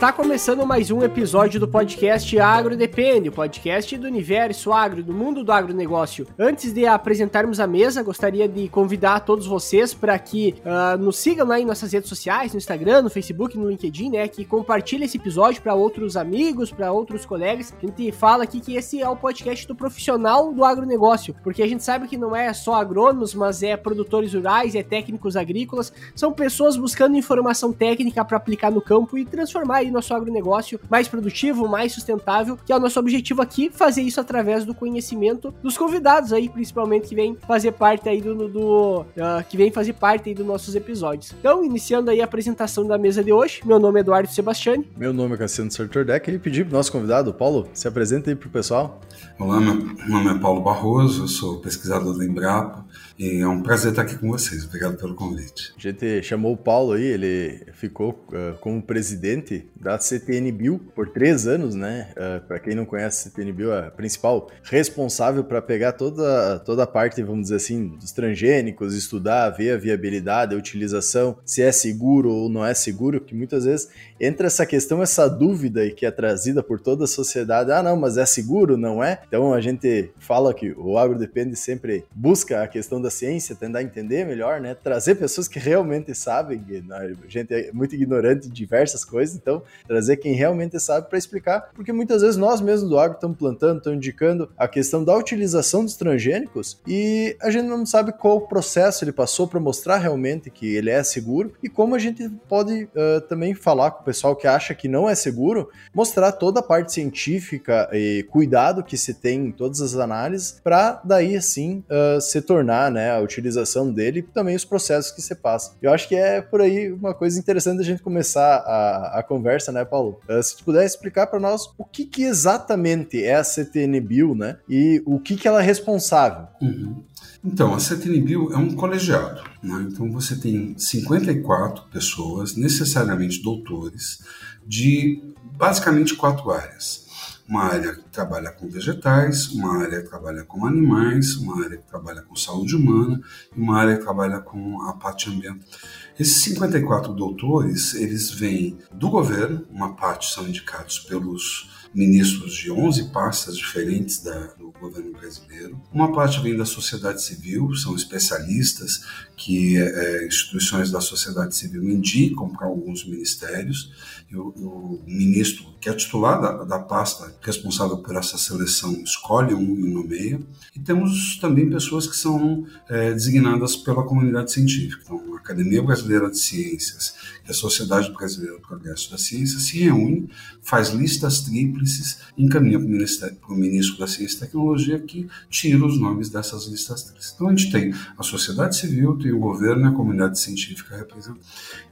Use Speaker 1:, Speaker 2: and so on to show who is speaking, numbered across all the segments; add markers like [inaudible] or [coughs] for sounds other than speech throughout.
Speaker 1: Está começando mais um episódio do podcast Agro Depende, o podcast do universo agro, do mundo do agronegócio. Antes de apresentarmos a mesa, gostaria de convidar todos vocês para que uh, nos sigam lá em nossas redes sociais, no Instagram, no Facebook, no LinkedIn, né? Que compartilhem esse episódio para outros amigos, para outros colegas. A gente fala aqui que esse é o podcast do profissional do agronegócio, porque a gente sabe que não é só agrônomos, mas é produtores rurais, é técnicos agrícolas, são pessoas buscando informação técnica para aplicar no campo e transformar nosso agronegócio mais produtivo, mais sustentável, que é o nosso objetivo aqui, fazer isso através do conhecimento dos convidados aí, principalmente que vem fazer parte aí do, do uh, que vem fazer parte aí dos nossos episódios. Então, iniciando aí a apresentação da mesa de hoje, meu nome é Eduardo Sebastiani.
Speaker 2: Meu nome é Cassiano Sartordeck e pedir pro nosso convidado, Paulo, se apresenta aí pro pessoal.
Speaker 3: Olá, meu nome é Paulo Barroso, eu sou pesquisador da Embrapa e é um prazer estar aqui com vocês. Obrigado pelo convite.
Speaker 2: A gente chamou o Paulo aí, ele ficou uh, como presidente da CTN Bill por três anos, né? Uh, ah, para quem não conhece, a CTN Bill é a principal responsável para pegar toda, toda a parte, vamos dizer assim, dos transgênicos, estudar, ver a viabilidade, a utilização, se é seguro ou não é seguro, que muitas vezes entra essa questão, essa dúvida que é trazida por toda a sociedade. Ah, não, mas é seguro, não é? Então a gente fala que o agro depende sempre busca a questão da ciência, tentar entender melhor, né? Trazer pessoas que realmente sabem, a gente é muito ignorante de diversas coisas, então trazer quem realmente sabe para explicar, porque muitas vezes nós mesmos do agro estamos plantando, estamos indicando a questão da utilização dos transgênicos e a gente não sabe qual processo ele passou para mostrar realmente que ele é seguro e como a gente pode uh, também falar com pessoal que acha que não é seguro, mostrar toda a parte científica e cuidado que se tem em todas as análises para daí assim uh, se tornar, né? a utilização dele e também os processos que você passa. Eu acho que é por aí uma coisa interessante da gente começar a, a conversa, né, Paulo? Uh, se tu puder explicar para nós o que, que, exatamente é a CTN Bill, né, e o que, que ela é responsável.
Speaker 3: Uhum. Então, a CTN Bill é um colegiado. Né? Então, você tem 54 pessoas, necessariamente doutores, de basicamente quatro áreas uma área que trabalha com vegetais, uma área que trabalha com animais, uma área que trabalha com saúde humana e uma área que trabalha com a parte ambiental. Esses 54 doutores, eles vêm do governo, uma parte são indicados pelos ministros de 11 pastas diferentes da, governo brasileiro. Uma parte vem da sociedade civil, são especialistas que é, instituições da sociedade civil indicam para alguns ministérios. E o, ministro, que é titular da, da pasta responsável por essa seleção, escolhe um e nomeia. E temos também pessoas que são é, designadas pela comunidade científica. Então, a Academia Brasileira de Ciências a Sociedade Brasileira do Progresso da Ciência se reúne, faz listas tríplices, encaminha para o Ministro da Ciência e Tecnologia que tira os nomes dessas listas tríplices. Então, a gente tem a sociedade civil, tem o governo e a comunidade científica representada.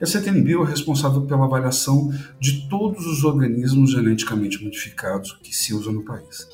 Speaker 3: E a CTNBio é responsável pela avaliação de todos os organismos geneticamente modificados que se usam no país.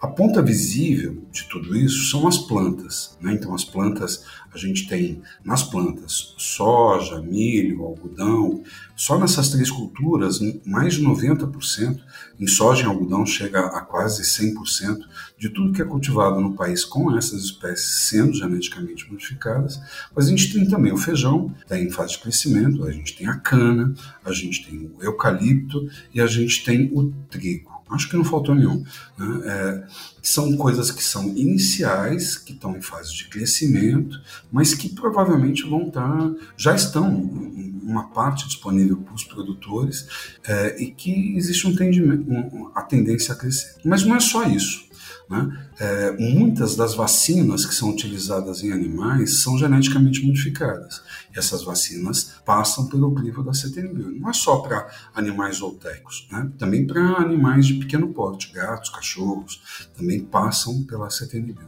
Speaker 3: A ponta visível de tudo isso são as plantas. Né? Então, as plantas, a gente tem nas plantas soja, milho, algodão. Só nessas três culturas, mais de 90%, em soja e algodão chega a quase 100% de tudo que é cultivado no país com essas espécies sendo geneticamente modificadas. Mas a gente tem também o feijão, está em fase de crescimento, a gente tem a cana, a gente tem o eucalipto e a gente tem o trigo. Acho que não faltou nenhum. Né? É, são coisas que são iniciais, que estão em fase de crescimento, mas que provavelmente vão estar, tá, já estão uma parte disponível para os produtores é, e que existe um, um, a tendência a crescer. Mas não é só isso. Né? É, muitas das vacinas que são utilizadas em animais são geneticamente modificadas. E essas vacinas passam pelo crivo da CTNB. Não é só para animais zootecos, né? também para animais de pequeno porte, gatos, cachorros, também passam pela CTNB.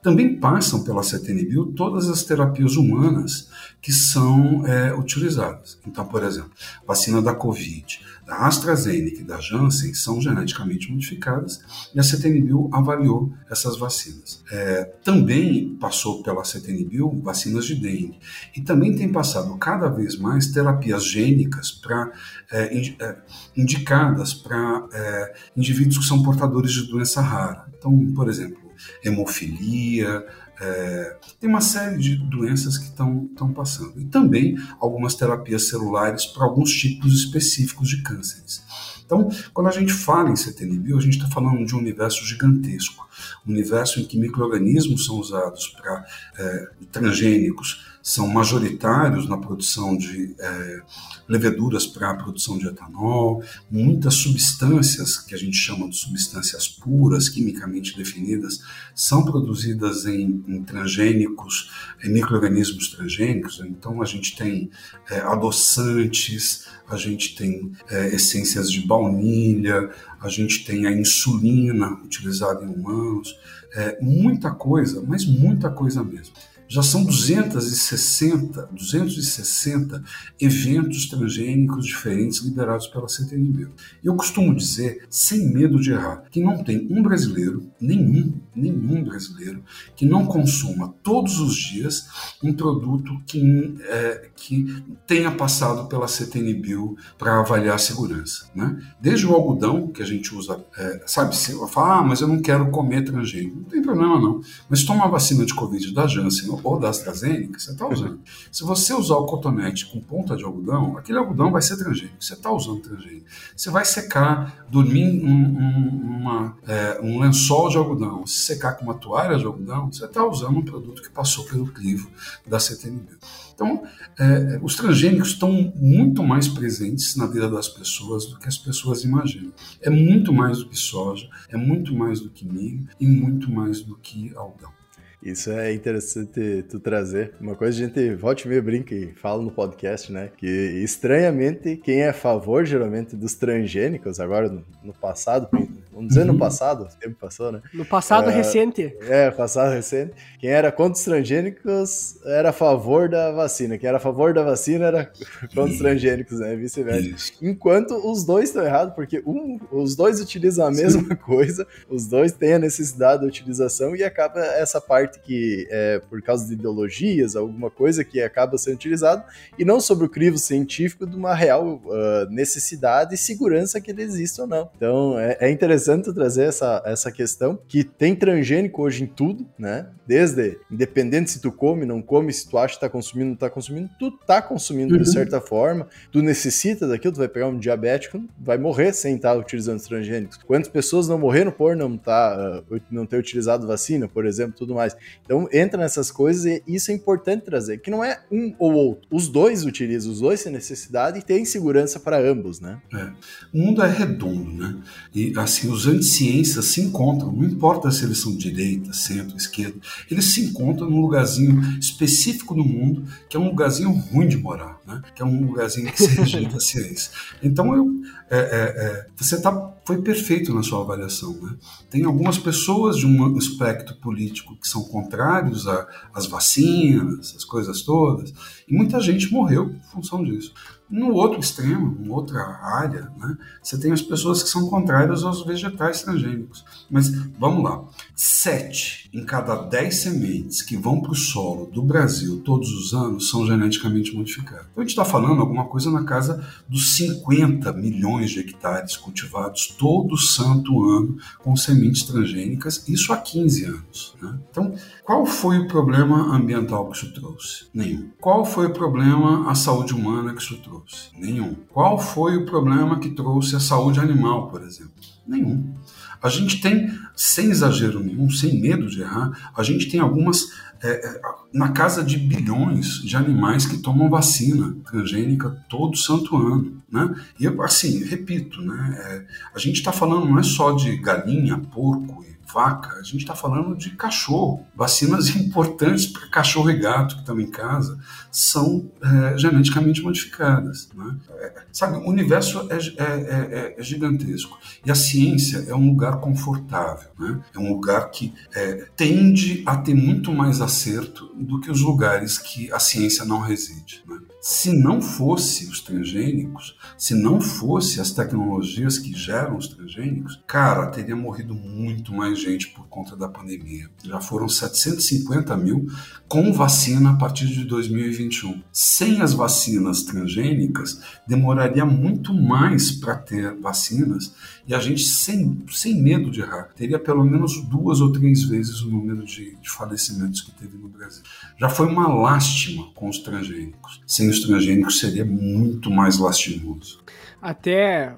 Speaker 3: Também passam pela CTNB todas as terapias humanas que são é, utilizadas. Então, por exemplo, vacina da Covid, da AstraZeneca e da Janssen são geneticamente modificadas e a CTNBio avaliou essas vacinas. É, também passou pela CTNBio vacinas de dengue e também tem passado cada vez mais terapias gênicas para é, é, indicadas para é, indivíduos que são portadores de doença rara. Então, por exemplo, hemofilia, É, tem uma série de doenças que estão passando. E também algumas terapias celulares para alguns tipos específicos de cânceres. Então, quando a gente fala em CTNBio, a gente está falando de um universo gigantesco, um universo em que micro-organismos são usados para é, transgênicos, são majoritários na produção de é, leveduras para a produção de etanol, muitas substâncias que a gente chama de substâncias puras, quimicamente definidas, são produzidas em, em transgênicos, em micro-organismos transgênicos. Então a gente tem é, adoçantes, a gente tem é, essências de baunilha, a gente tem a insulina utilizada em humanos, é, muita coisa, mas muita coisa mesmo já são 260, 260 eventos transgênicos diferentes liberados pela CTNB. Eu costumo dizer, sem medo de errar, que não tem um brasileiro, nenhum, nenhum brasileiro, que não consuma todos os dias um produto que, é, que tenha passado pela CTNBio para avaliar a segurança. Né? Desde o algodão, que a gente usa, é, sabe, se eu falar, ah, mas eu não quero comer transgênico. Não tem problema não. Mas toma a vacina de Covid da Janssen ou da AstraZeneca, você está usando. [laughs] Se você usar o cotonete com ponta de algodão, aquele algodão vai ser transgênico. Você está usando transgênico. Você vai secar, dormir em um, uma, é, um lençol de algodão, se secar com uma toalha de algodão, você está usando um produto que passou pelo crivo da CTNB. Então, é, os transgênicos estão muito mais presentes na vida das pessoas do que as pessoas imaginam. É muito mais do que soja, é muito mais do que milho e muito mais do que algodão.
Speaker 2: Isso é interessante tu trazer. Uma coisa a gente volta e meia brinca e fala no podcast, né? Que estranhamente quem é a favor geralmente dos transgênicos, agora no, no passado, vamos dizer uhum. no passado, o tempo passou, né?
Speaker 1: No passado é, recente.
Speaker 2: É, passado recente. Quem era contra os transgênicos era a favor da vacina. Quem era a favor da vacina era [laughs] contra os transgênicos, né? Vice-versa. Enquanto os dois estão errados, porque um, os dois utilizam a mesma Sim. [laughs] coisa, os dois têm a necessidade da utilização e acaba essa parte que é por causa de ideologias, alguma coisa que acaba sendo utilizado, e não sobre o crivo científico de uma real uh, necessidade e segurança que ele existe ou não. Então é, é interessante trazer essa, essa questão que tem transgênico hoje em tudo, né? Desde, independente se tu come, não come, se tu acha que tá consumindo, não tá consumindo, tu tá consumindo uhum. de certa forma, tu necessita daquilo, tu vai pegar um diabético, vai morrer sem estar tá utilizando transgênicos. Quantas pessoas não morreram por não, tá, uh, não ter utilizado vacina, por exemplo, tudo mais. Então entra nessas coisas e isso é importante trazer, que não é um ou outro. Os dois utilizam, os dois têm necessidade e tem segurança para ambos, né?
Speaker 3: É. O mundo é redondo, né? E assim, os anticiências se encontram, não importa se eles são direita, centro, esquerda, eles se encontram num lugarzinho específico no mundo, que é um lugarzinho ruim de morar, né? que é um lugarzinho que se [laughs] rejeita a ciência. Então, eu, é, é, é, você tá, foi perfeito na sua avaliação. Né? Tem algumas pessoas de um espectro político que são contrários às vacinas, as coisas todas, e muita gente morreu em função disso. No outro extremo, em outra área, né, você tem as pessoas que são contrárias aos vegetais transgênicos. Mas vamos lá: sete em cada dez sementes que vão para o solo do Brasil todos os anos são geneticamente modificadas. Então a gente está falando alguma coisa na casa dos 50 milhões de hectares cultivados todo santo ano com sementes transgênicas, isso há 15 anos. Né? Então, qual foi o problema ambiental que isso trouxe? Nenhum. Qual foi o problema à saúde humana que isso trouxe? Nenhum. Qual foi o problema que trouxe a saúde animal, por exemplo? Nenhum. A gente tem, sem exagero nenhum, sem medo de errar, a gente tem algumas, é, é na casa de bilhões de animais que tomam vacina transgênica todo santo ano. Né? E assim, repito, né, é, a gente está falando não é só de galinha, porco vaca, a gente está falando de cachorro. Vacinas [laughs] importantes para cachorro e gato que estão em casa são é, geneticamente modificadas. Né? É, sabe, o universo é, é, é, é, gigantesco e a ciência é um lugar confortável, né? é um lugar que é, tende a ter muito mais acerto do que os lugares que a ciência não reside. Né? Se não fosse os transgênicos, se não fosse as tecnologias que geram os transgênicos, cara, teria morrido muito mais gente por conta da pandemia. Já foram 750 mil com vacina a partir de 2021. Sem as vacinas transgênicas, demoraria muito mais para ter vacinas E a gente, sem, sem medo de errar, teria pelo menos duas ou três vezes o número de, de falecimentos que teve no Brasil. Já foi uma lástima com os transgênicos. Sem os transgênicos seria muito mais lastimoso
Speaker 1: até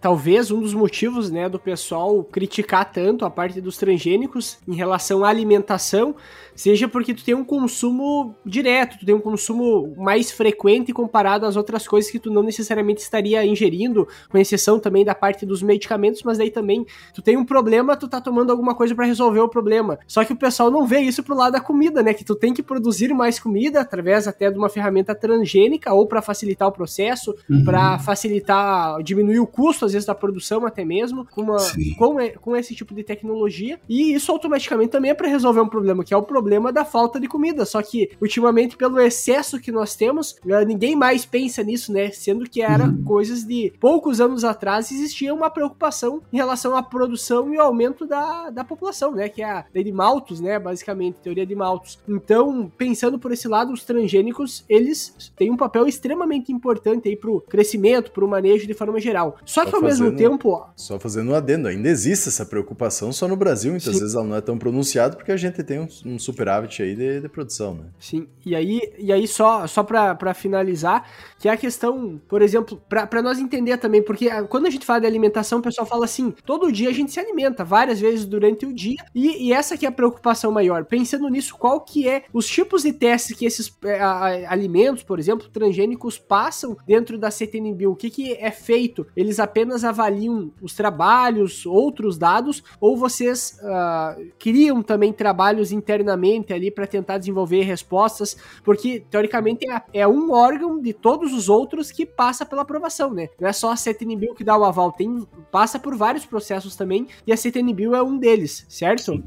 Speaker 1: talvez um dos motivos né, do pessoal criticar tanto a parte dos transgênicos em relação à alimentação seja porque tu tem um consumo direto, tu tem um consumo mais frequente comparado às outras coisas que tu não necessariamente estaria ingerindo, com exceção também da parte dos medicamentos, mas daí também tu tem um problema, tu tá tomando alguma coisa para resolver o problema. Só que o pessoal não vê isso pro lado da comida, né? Que tu tem que produzir mais comida através até de uma ferramenta transgênica ou para facilitar o processo, uhum. para facilitar, diminuir o custo às vezes da produção até mesmo, com, uma, com, com esse tipo de tecnologia. E isso automaticamente também é para resolver um problema, que é o problema problema da falta de comida. Só que, ultimamente, pelo excesso que nós temos, eh, ninguém mais pensa nisso, né? Sendo que era uhum. coisas de poucos anos atrás existia uma preocupação em relação à produção e ao aumento da, da população, né? Que é a lei de Malthus, né? Basicamente, teoria de Malthus. Então, pensando por esse lado, os transgênicos, eles têm um papel extremamente importante aí pro crescimento, pro manejo de forma geral. Só, só que ao fazendo, mesmo tempo...
Speaker 2: Só fazendo um adendo, ainda existe essa preocupação só no Brasil, muitas sim. vezes ela não é tão pronunciada porque a gente tem um, um superávit aí de, de, produção, né?
Speaker 1: Sim, e aí, e aí só, só para finalizar, que é a questão, por exemplo, para nós entender também, porque quando a gente fala de alimentação, o pessoal fala assim, todo dia a gente se alimenta, várias vezes durante o dia, e, e essa que é a preocupação maior. Pensando nisso, qual que é os tipos de testes que esses é, a, alimentos, por exemplo, transgênicos, passam dentro da CTNBio? O que, que é feito? Eles apenas avaliam os trabalhos, outros dados, ou vocês uh, criam também trabalhos internamente ali para tentar desenvolver respostas, porque teoricamente é, é, um órgão de todos os outros que passa pela aprovação, né? Não é só a CTNBio que dá o aval, tem, passa por vários processos também, e a CTNBio é um deles, certo?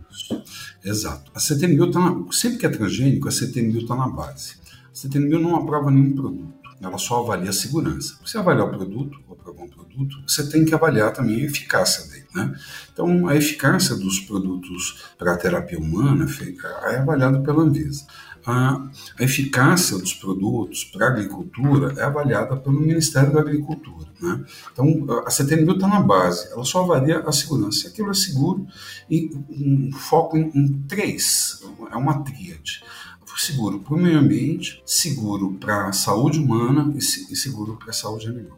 Speaker 3: Exato. A CTNBio tá na, sempre que é transgênico, a CTNBio está na base. A CTNBio não aprova nenhum produto ela só avalia a segurança. Você avaliar o produto, aprovar um produto, você tem que avaliar também a eficácia dele. Né? Então, a eficácia dos produtos para terapia humana é avaliada pela Anvisa. A, a eficácia dos produtos para a agricultura é avaliada pelo Ministério da Agricultura. Né? Então, a CTNBio está na base, ela só avalia a segurança. Se aquilo é seguro, e um foco em, em três, é uma tríade seguro para o meio ambiente, seguro para a saúde humana e seguro para a saúde animal.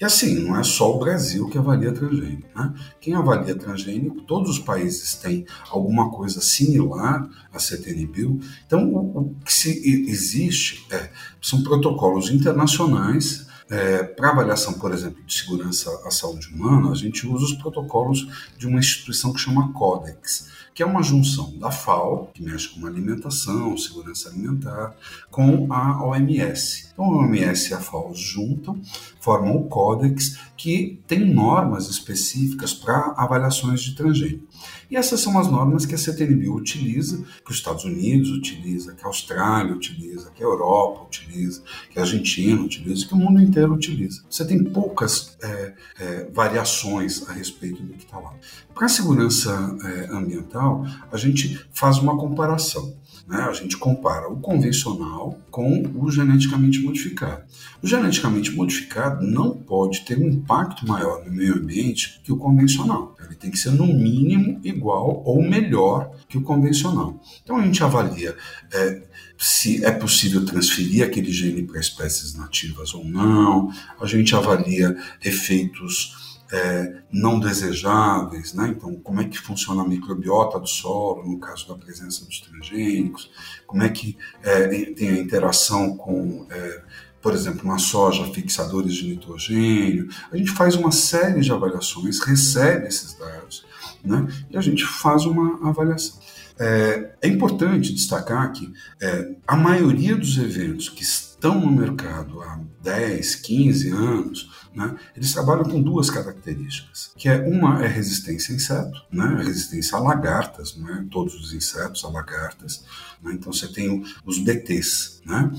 Speaker 3: E assim, não é só o Brasil que avalia transgênico. Né? Quem avalia transgênico, todos os países têm alguma coisa similar à CTNBio. Então, o, o que se existe é, são protocolos internacionais é, para avaliação, por exemplo, de segurança à saúde humana, a gente usa os protocolos de uma instituição que chama Codex que é uma junção da FAO, que mexe com alimentação, segurança alimentar, com a OMS. Então, a OMS e a FAO juntam, formam o Códex, que tem normas específicas para avaliações de transgênico. E essas são as normas que a CTNBio utiliza, que os Estados Unidos utiliza, que a Austrália utiliza, que a Europa utiliza, que a Argentina utiliza, que o mundo inteiro utiliza. Você tem poucas é, é, variações a respeito do que está lá. Para a segurança é, ambiental, a gente faz uma comparação. Né? A gente compara o convencional com o geneticamente modificado. O geneticamente modificado não pode ter um impacto maior no meio ambiente que o convencional. Ele tem que ser, no mínimo, igual ou melhor que o convencional. Então a gente avalia é, se é possível transferir aquele gene para espécies nativas ou não, a gente avalia efeitos é, não desejáveis, né? Então, como é que funciona a microbiota do solo no caso da presença dos transgênicos? Como é que é, tem a interação com, é, por exemplo, na soja, fixadores de nitrogênio? A gente faz uma série de avaliações, recebe esses dados, né? E a gente faz uma avaliação. É, é importante destacar que é, a maioria dos eventos que estão no mercado há 10, 15 anos, né, eles trabalham com duas características, que é uma é resistência a inseto, né, resistência a lagartas, não é todos os insetos, a lagartas. Né, então você tem os BTs. Né,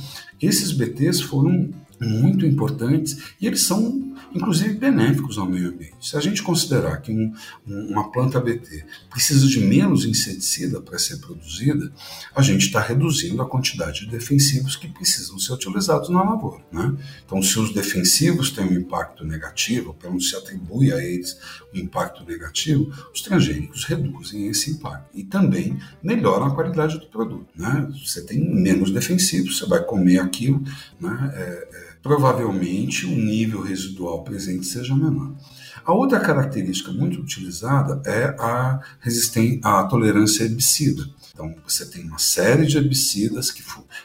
Speaker 3: esses BTs foram muito importantes e eles são inclusive benéficos ao meio ambiente. Se a gente considerar que um, uma planta BT precisa de menos inseticida para ser produzida, a gente está reduzindo a quantidade de defensivos que precisam ser utilizados na lavoura. Né? Então, se os defensivos têm um impacto negativo, pelo menos se atribui a eles um impacto negativo, os transgênicos reduzem esse impacto e também melhoram a qualidade do produto. Né? Você tem menos defensivos, você vai comer aquilo, né? É, é, provavelmente o nível residual presente seja menor. A outra característica muito utilizada é a, resistência, a tolerância a herbicida. Então, você tem uma série de herbicidas que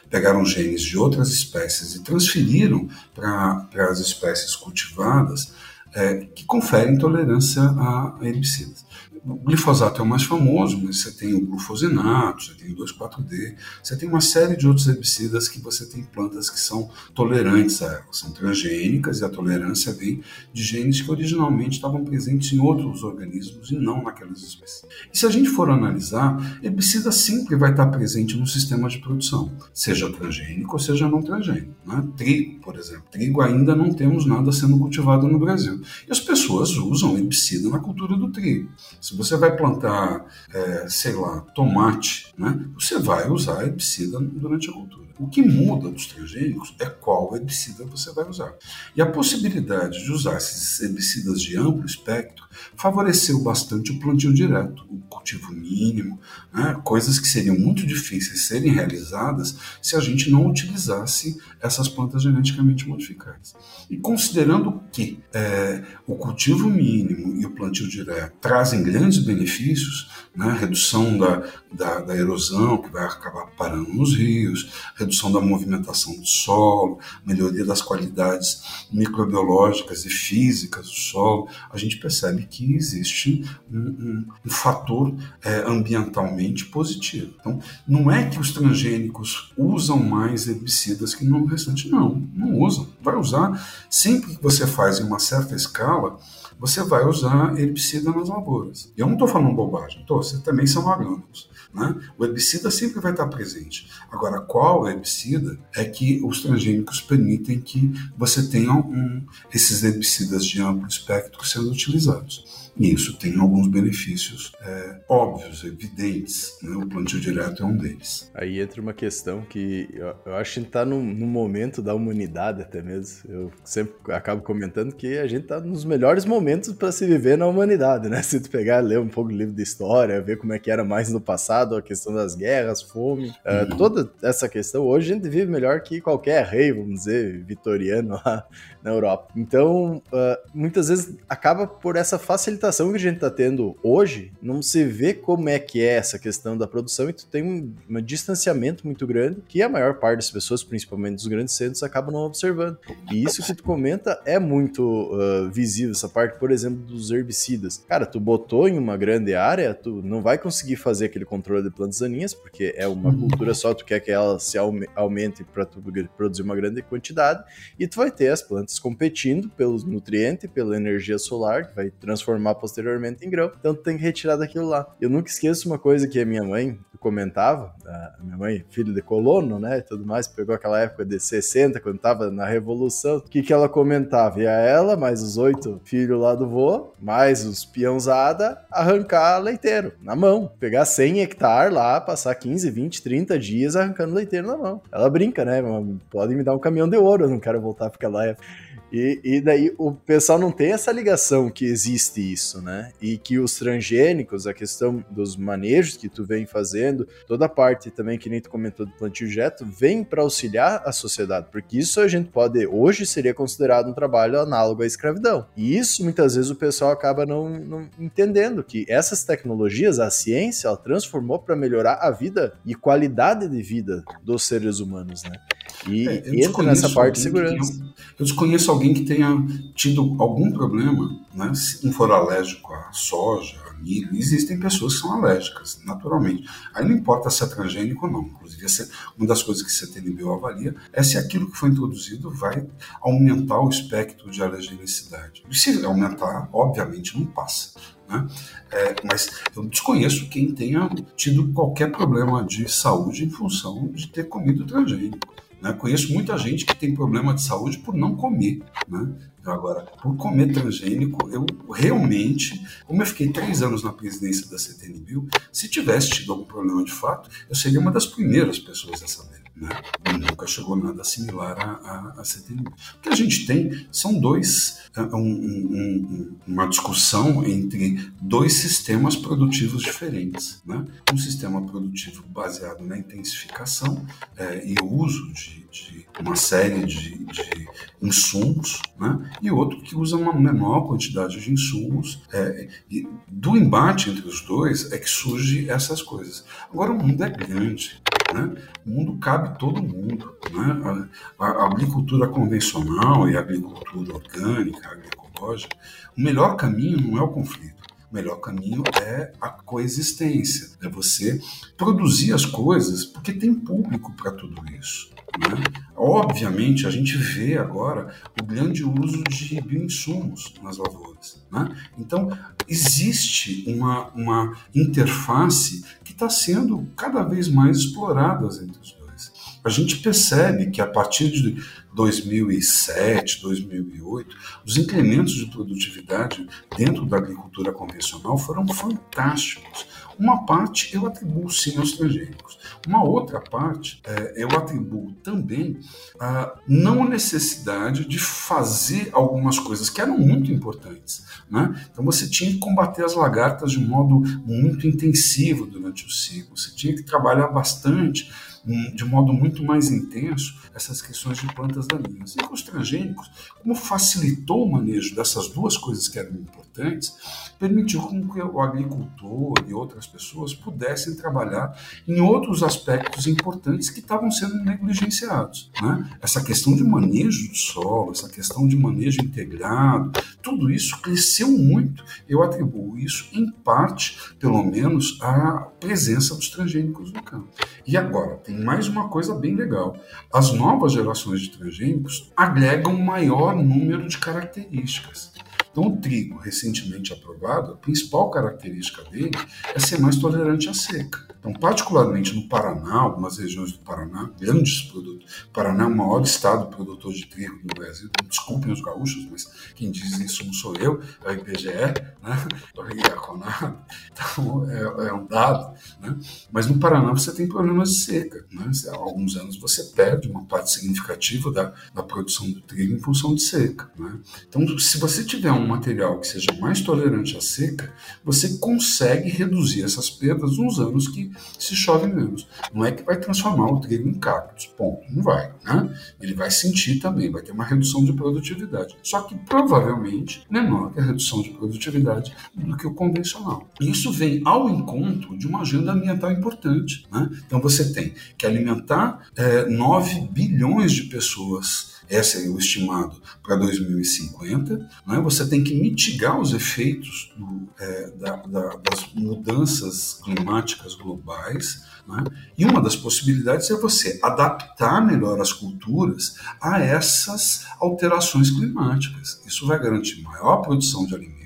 Speaker 3: pegaram genes de outras espécies e transferiram para as espécies cultivadas é, que conferem tolerância a herbicidas. O glifosato é o mais famoso, mas você tem o glufosinato, você tem o 2,4-D, você tem uma série de outros herbicidas que você tem plantas que são tolerantes a elas, são transgênicas e a tolerância vem de genes que originalmente estavam presentes em outros organismos e não naquelas espécies. E se a gente for analisar, herbicida sempre vai estar presente no sistema de produção, seja transgênico ou seja não transgênico. Né? Trigo, por exemplo. Trigo ainda não temos nada sendo cultivado no Brasil. E as pessoas usam herbicida na cultura do trigo. Você vai plantar, é, sei lá, tomate, né, você vai usar herbicida durante a cultura. O que muda dos transgênicos é qual herbicida você vai usar. E a possibilidade de usar esses herbicidas de amplo espectro favoreceu bastante o plantio direto, o cultivo mínimo, né, coisas que seriam muito difíceis de serem realizadas se a gente não utilizasse essas plantas geneticamente modificadas. E considerando que é, o cultivo mínimo e o plantio direto trazem grandes benefícios, né, redução da, da, da erosão que vai acabar parando nos rios, redução da movimentação do solo, melhoria das qualidades microbiológicas e físicas do solo, a gente percebe que existe um, um, um fator é, ambientalmente positivo. Então, não é que os transgênicos usam mais herbicidas que no restante, não, não usam. Vai usar sempre que você faz em uma certa escala você vai usar herbicida nas lavouras. E eu não estou falando bobagem, tô, vocês também são agrônomos. Né? O herbicida sempre vai estar presente. Agora, qual herbicida é que os transgênicos permitem que você tenha um, esses herbicidas de amplo espectro sendo utilizados? E isso tem alguns benefícios é, óbvios, evidentes. Né? O plantio direto é um deles.
Speaker 2: Aí entra uma questão que eu, eu acho que está num, num, momento da humanidade até mesmo. Eu sempre acabo comentando que a gente está nos melhores momentos para se viver na humanidade, né? [laughs] Se tu pegar, ler um pouco o livro de história, ver como é que era mais no passado, a questão das guerras, fome, é, uhum. uh, toda essa questão. Hoje a gente vive melhor que qualquer rei, vamos dizer, vitoriano lá na Europa. Então, uh, muitas vezes acaba por essa facilitação que a gente está tendo hoje, não se vê como é que é essa questão da produção e tu tem um, um distanciamento muito grande que a maior parte das pessoas, principalmente dos grandes centros, acabam não observando. E isso que tu comenta é muito uh, visível, essa parte, por exemplo, dos herbicidas. Cara, tu botou em uma grande área, tu não vai conseguir fazer aquele controle de plantas daninhas, porque é uma uhum. cultura só, tu quer que ela se aumente para tu produzir uma grande quantidade, e tu vai ter as plantas competindo pelos nutrientes, pela energia solar, que vai transformar posteriormente em grão. Então tu tem que retirar daquilo lá. Eu nunca esqueço uma coisa que a minha mãe comentava, a minha mãe, filho de colono, né, e tudo mais, pegou aquela época de 60, quando tava na Revolução, o que que ela comentava? Ia ela, mais os oito filhos lá do vô, mais os peãozada, arrancar leiteiro, na mão. Pegar 100 hectares lá, passar 15, 20, 30 dias arrancando leiteiro na mão. Ela brinca, né, pode me dar um caminhão de ouro, eu não quero voltar para aquela época. E, e, daí o pessoal não tem essa ligação que existe isso, né? E que os transgênicos, a questão dos manejos que tu vem fazendo, toda a parte também que nem tu comentou do plantio direto, vem para auxiliar a sociedade, porque isso a gente pode, hoje seria considerado um trabalho análogo à escravidão. E isso muitas vezes o pessoal acaba não, não entendendo que essas tecnologias, a ciência, ela transformou para melhorar a vida e qualidade de vida dos seres humanos, né? E é, entra nessa parte de segurança.
Speaker 3: Eu desconheço alguém que tenha tido algum problema, né, se não for alérgico à soja, a milho, existem pessoas que são alérgicas, naturalmente. Aí não importa se é transgênico ou não. Inclusive, essa, uma das coisas que a CTNBio avalia é se aquilo que foi introduzido vai aumentar o espectro de alergenicidade. E se aumentar, obviamente não passa. Né? É, mas eu desconheço quem tenha tido qualquer problema de saúde em função de ter comido transgênico. Né? Conheço muita gente que tem problema de saúde por não comer. Né? Agora, por comer transgênico, eu realmente, como eu fiquei três anos na presidência da CTNBio, se tivesse tido algum problema de fato, eu seria uma das primeiras pessoas a saber. Né? Nunca chegou nada similar a, a CTNBio. O que a gente tem são dois, é, um, um, uma discussão entre dois sistemas produtivos diferentes. Né? Um sistema produtivo baseado na intensificação é, e o uso de, de uma série de, de insumos, né? e outro que usa uma menor quantidade de insumos. É, e do embate entre os dois é que surge essas coisas. Agora, o mundo é grande. Né? O mundo cabe todo mundo. Né? A, a, agricultura convencional e a agricultura orgânica, agroecológica, o melhor caminho não é o conflito. O melhor caminho é a coexistência, é você produzir as coisas, porque tem público para tudo isso. Né? Obviamente, a gente vê agora o grande uso de bioinsumos nas lavouras. Né? Então, existe uma, uma interface que está sendo cada vez mais explorada entre os dois. A gente percebe que a partir de 2007, 2008, os incrementos de produtividade dentro da agricultura convencional foram fantásticos. Uma parte eu atribuo sim aos transgênicos, uma outra parte é, eu atribuo também a não necessidade de fazer algumas coisas que eram muito importantes. Né? Então você tinha que combater as lagartas de modo muito intensivo durante o ciclo, você tinha que trabalhar bastante de modo muito mais intenso essas questões de plantas daninhas. E com os transgênicos, como facilitou o manejo dessas duas coisas que eram importantes, permitiu com que o agricultor e outras pessoas pudessem trabalhar em outros aspectos importantes que estavam sendo negligenciados. Né? Essa questão de manejo do solo, essa questão de manejo integrado, tudo isso cresceu muito. Eu atribuo isso, em parte, pelo menos, à presença dos transgênicos no campo. E agora, tem mais uma coisa bem legal. As novas gerações de transgênicos agregam maior número de características. Então, o trigo recentemente aprovado, a principal característica dele é ser mais tolerante à seca. Então, particularmente no Paraná, algumas regiões do Paraná, grandes produtos. Paraná é o maior estado produtor de trigo do Brasil. Desculpem os gaúchos, mas quem diz isso não sou eu, é o IBGE, né? É a Conab. Então, é, é, um dado. Né? Mas no Paraná você tem problemas de seca. Né? Há alguns anos você perde uma parte significativa da, da produção do trigo em função de seca. Né? Então, se você tiver um material que seja mais tolerante à seca, você consegue reduzir essas perdas nos anos que se chove menos. Não é que vai transformar o trigo em cactos, ponto. Não vai. Né? Ele vai sentir também, vai ter uma redução de produtividade. Só que provavelmente menor que a redução de produtividade do que o convencional. Isso vem ao encontro de uma agenda ambiental importante. Né? Então você tem que alimentar é, 9 bilhões de pessoas esse é o estimado para 2050. Né? Você tem que mitigar os efeitos do, é, da, da, das mudanças climáticas globais. Né? E uma das possibilidades é você adaptar melhor as culturas a essas alterações climáticas. Isso vai garantir maior produção de alimentos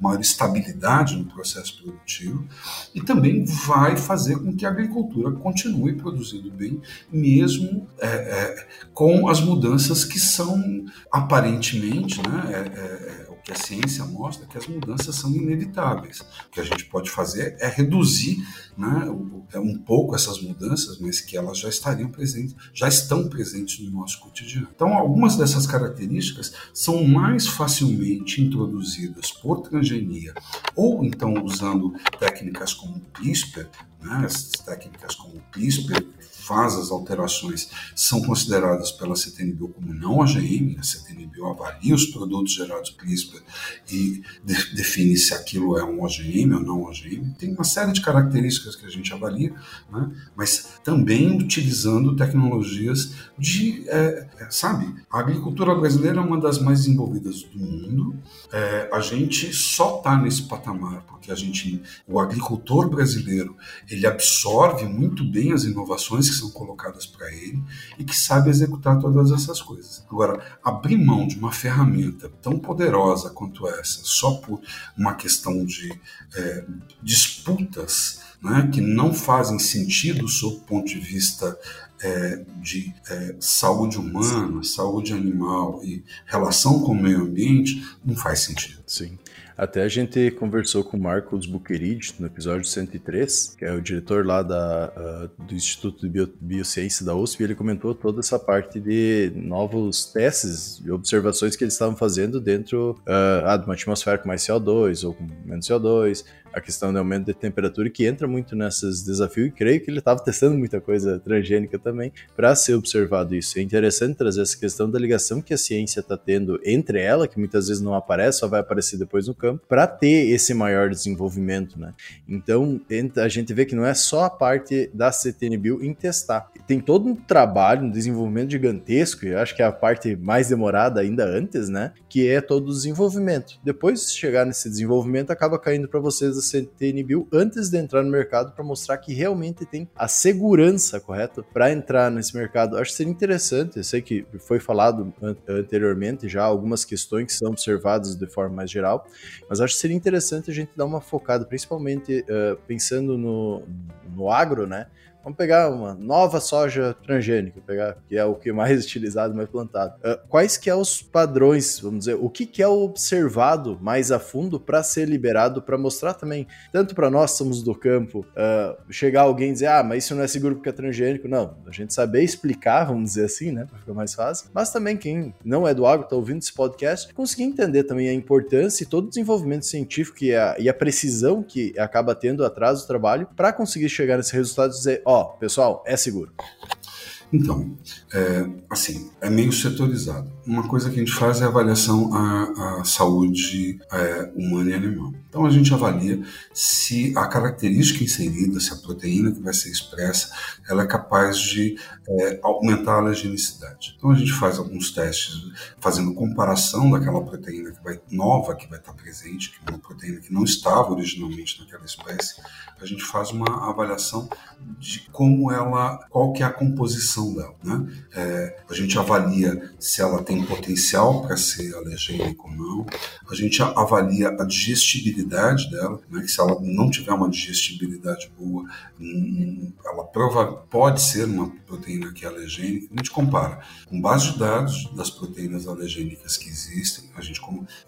Speaker 3: maior estabilidade no processo produtivo e também vai fazer com que a agricultura continue produzindo bem, mesmo é, é, com as mudanças que são aparentemente, né, é, é, que a ciência mostra, que as mudanças são inevitáveis. O que a gente pode fazer é reduzir né, um pouco essas mudanças, mas que elas já estariam presentes, já estão presentes no nosso cotidiano. Então, algumas dessas características são mais facilmente introduzidas por transgenia ou então usando técnicas como CRISPR, né, técnicas como CRISPR faz as alterações são consideradas pela CTNBio como não OGM, a CTNBio avalia os produtos gerados CRISPR e de, define se aquilo é um OGM ou não OGM. Tem uma série de características que a gente avalia, né? mas também utilizando tecnologias de, é, é, sabe, a agricultura brasileira é uma das mais desenvolvidas do mundo, é, a gente só está nesse patamar porque a gente, o agricultor brasileiro, ele absorve muito bem as inovações que são colocadas para ele e que sabe executar todas essas coisas. Agora, abrir mão de uma ferramenta tão poderosa quanto essa, só por uma questão de é, disputas né, que não fazem sentido sob o ponto de vista é, de é, saúde humana, saúde animal e relação com o meio ambiente, não faz sentido.
Speaker 2: Sim. Até a gente conversou com o Marcos Buquerid no episódio 103, que é o diretor lá da, uh, do Instituto de Bio, Biociência da USP, e ele comentou toda essa parte de novos testes e observações que eles estavam fazendo dentro uh, de uma atmosfera com mais CO2 ou com menos CO2, a questão do aumento de temperatura, que entra muito nesses desafios, e creio que ele estava testando muita coisa transgênica também para ser observado isso. É interessante trazer essa questão da ligação que a ciência está tendo entre ela, que muitas vezes não aparece, só vai aparecer depois no campo, para ter esse maior desenvolvimento, né? Então, a gente vê que não é só a parte da CTNBio em testar. Tem todo um trabalho, um desenvolvimento gigantesco, e eu acho que é a parte mais demorada ainda antes, né? Que é todo o desenvolvimento. Depois de chegar nesse desenvolvimento, acaba caindo para vocês da CTNBio antes de entrar no mercado para mostrar que realmente tem a segurança, correto? Para entrar nesse mercado. Acho que seria interessante, eu sei que foi falado anteriormente já algumas questões que são observadas de forma mais geral, mas acho que seria interessante a gente dar uma focada, principalmente uh, pensando no, no agro, né? Vamos pegar uma nova soja transgênica, pegar que é o que é mais [laughs] utilizado, mais plantado. Uh, quais que é os padrões, vamos dizer, o que, que é observado mais a fundo para ser liberado, para mostrar também, tanto para nós somos do campo, uh, chegar alguém e dizer, ah, mas isso não é seguro porque é transgênico. Não, a gente saber explicar, vamos dizer assim, né, para ficar mais fácil. Mas também quem não é do agro, está ouvindo esse podcast, conseguir entender também a importância e todo o desenvolvimento científico e a, e a precisão que acaba tendo atrás do trabalho para conseguir chegar nesse resultado e dizer, ó, pessoal, é seguro.
Speaker 3: Então, é, assim, é meio setorizado. Uma coisa que a gente faz é a avaliação à, à saúde é, humana e animal. Então a gente avalia se a característica inserida, se a proteína que vai ser expressa, ela é capaz de é, aumentar a alergenicidade. Então a gente faz alguns testes fazendo comparação daquela proteína que vai nova que vai estar presente, que é uma proteína que não estava originalmente naquela espécie. A gente faz uma avaliação de como ela, qual que é a composição dela. Né? É, a gente avalia se ela tem potencial para ser alergênico ou não. A gente avalia a digestibilidade dela, né? que se ela não tiver uma digestibilidade boa, ela prova, pode ser uma proteína que é alergênica. A gente compara com base de dados das proteínas alergênicas que existem, a gente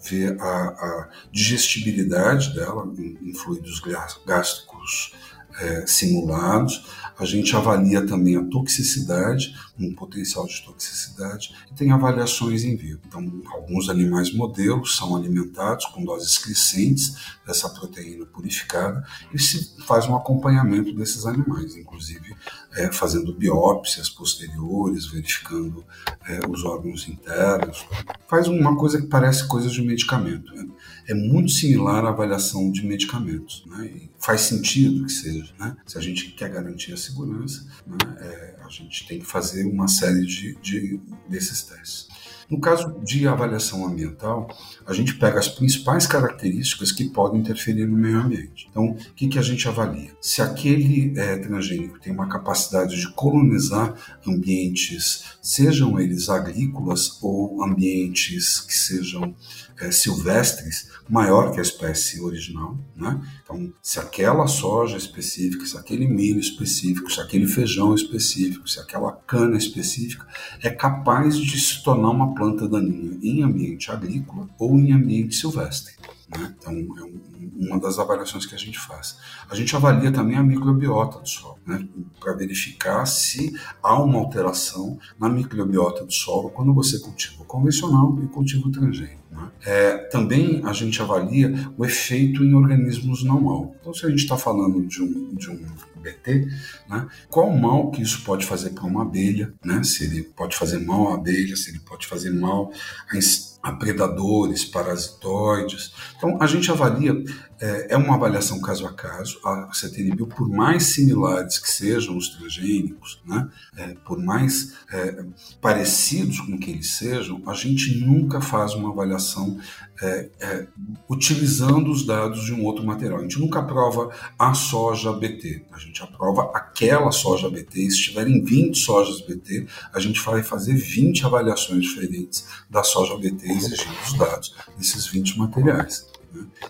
Speaker 3: vê a, a digestibilidade dela em, em fluidos gástricos é, simulados. A gente avalia também a toxicidade, um potencial de toxicidade, e tem avaliações em vivo. Então, alguns animais modelos são alimentados com doses crescentes dessa proteína purificada e se faz um acompanhamento desses animais, inclusive é, fazendo biópsias posteriores, verificando é, os órgãos internos. Faz uma coisa que parece coisa de medicamento. Né? É muito similar à avaliação de medicamentos. Né? faz sentido que seja. Né? Se a gente quer garantir a segurança, né? é, a gente tem que fazer uma série de, de desses testes. No caso de avaliação ambiental, a gente pega as principais características que podem interferir no meio ambiente. Então, o que, que a gente avalia? Se aquele é, transgênico tem uma capacidade de colonizar ambientes, sejam eles agrícolas ou ambientes que sejam é, silvestres, maior que a espécie original. Né? Então, se aquela soja específica, se aquele milho específico, se aquele feijão específico, se aquela cana específica é capaz de se tornar uma planta daninha em ambiente agrícola ou em ambiente silvestre. Né? Então, é uma das avaliações que a gente faz. A gente avalia também a microbiota do solo, né? para verificar se há uma alteração na microbiota do solo quando você cultiva o convencional e cultiva o transgênico. Né? É, também a gente avalia o efeito em organismos não mal. Então, se a gente está falando de um, de um BT, né? qual o mal que isso pode fazer para uma abelha, né? se ele pode fazer mal à abelha, se ele pode fazer mal a a predadores, parasitoides. Então, a gente avalia, é, é uma avaliação caso a caso. A CTNBio, por mais similares que sejam os transgênicos, né, é, por mais é, parecidos com que eles sejam, a gente nunca faz uma avaliação é, é, utilizando os dados de um outro material. A gente nunca aprova a soja BT, a gente aprova aquela soja BT. Se tiverem 20 sojas BT, a gente vai fazer 20 avaliações diferentes da soja BT exigindo os dados desses 20 materiais.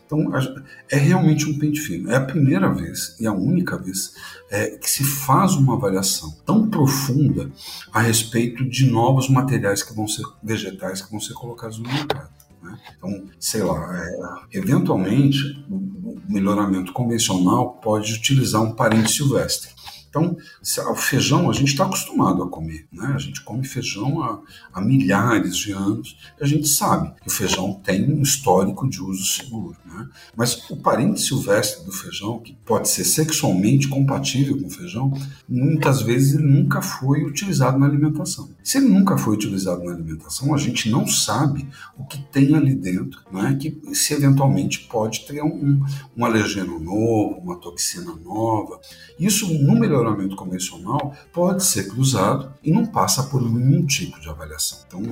Speaker 3: Então, é realmente um pente fino. É a primeira vez e a única vez é, que se faz uma avaliação tão profunda a respeito de novos materiais que vão ser vegetais que vão ser colocados no mercado. Né? Então, sei lá, é, eventualmente o melhoramento convencional pode utilizar um parente silvestre. Então, o feijão a gente está acostumado a comer, né? A gente come feijão há, há, milhares de anos e a gente sabe que o feijão tem um histórico de uso seguro, né? Mas o parente silvestre do feijão, que pode ser sexualmente compatível com o feijão, muitas vezes ele nunca foi utilizado na alimentação. Se ele nunca foi utilizado na alimentação, a gente não sabe o que tem ali dentro, né? Que se eventualmente pode ter um, um alergeno novo, uma toxina nova. Isso no melhor melhoramento convencional pode ser cruzado e não passa por nenhum tipo de avaliação. Então,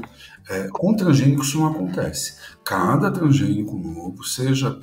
Speaker 3: é, com transgênico isso não acontece. Cada transgênico novo, seja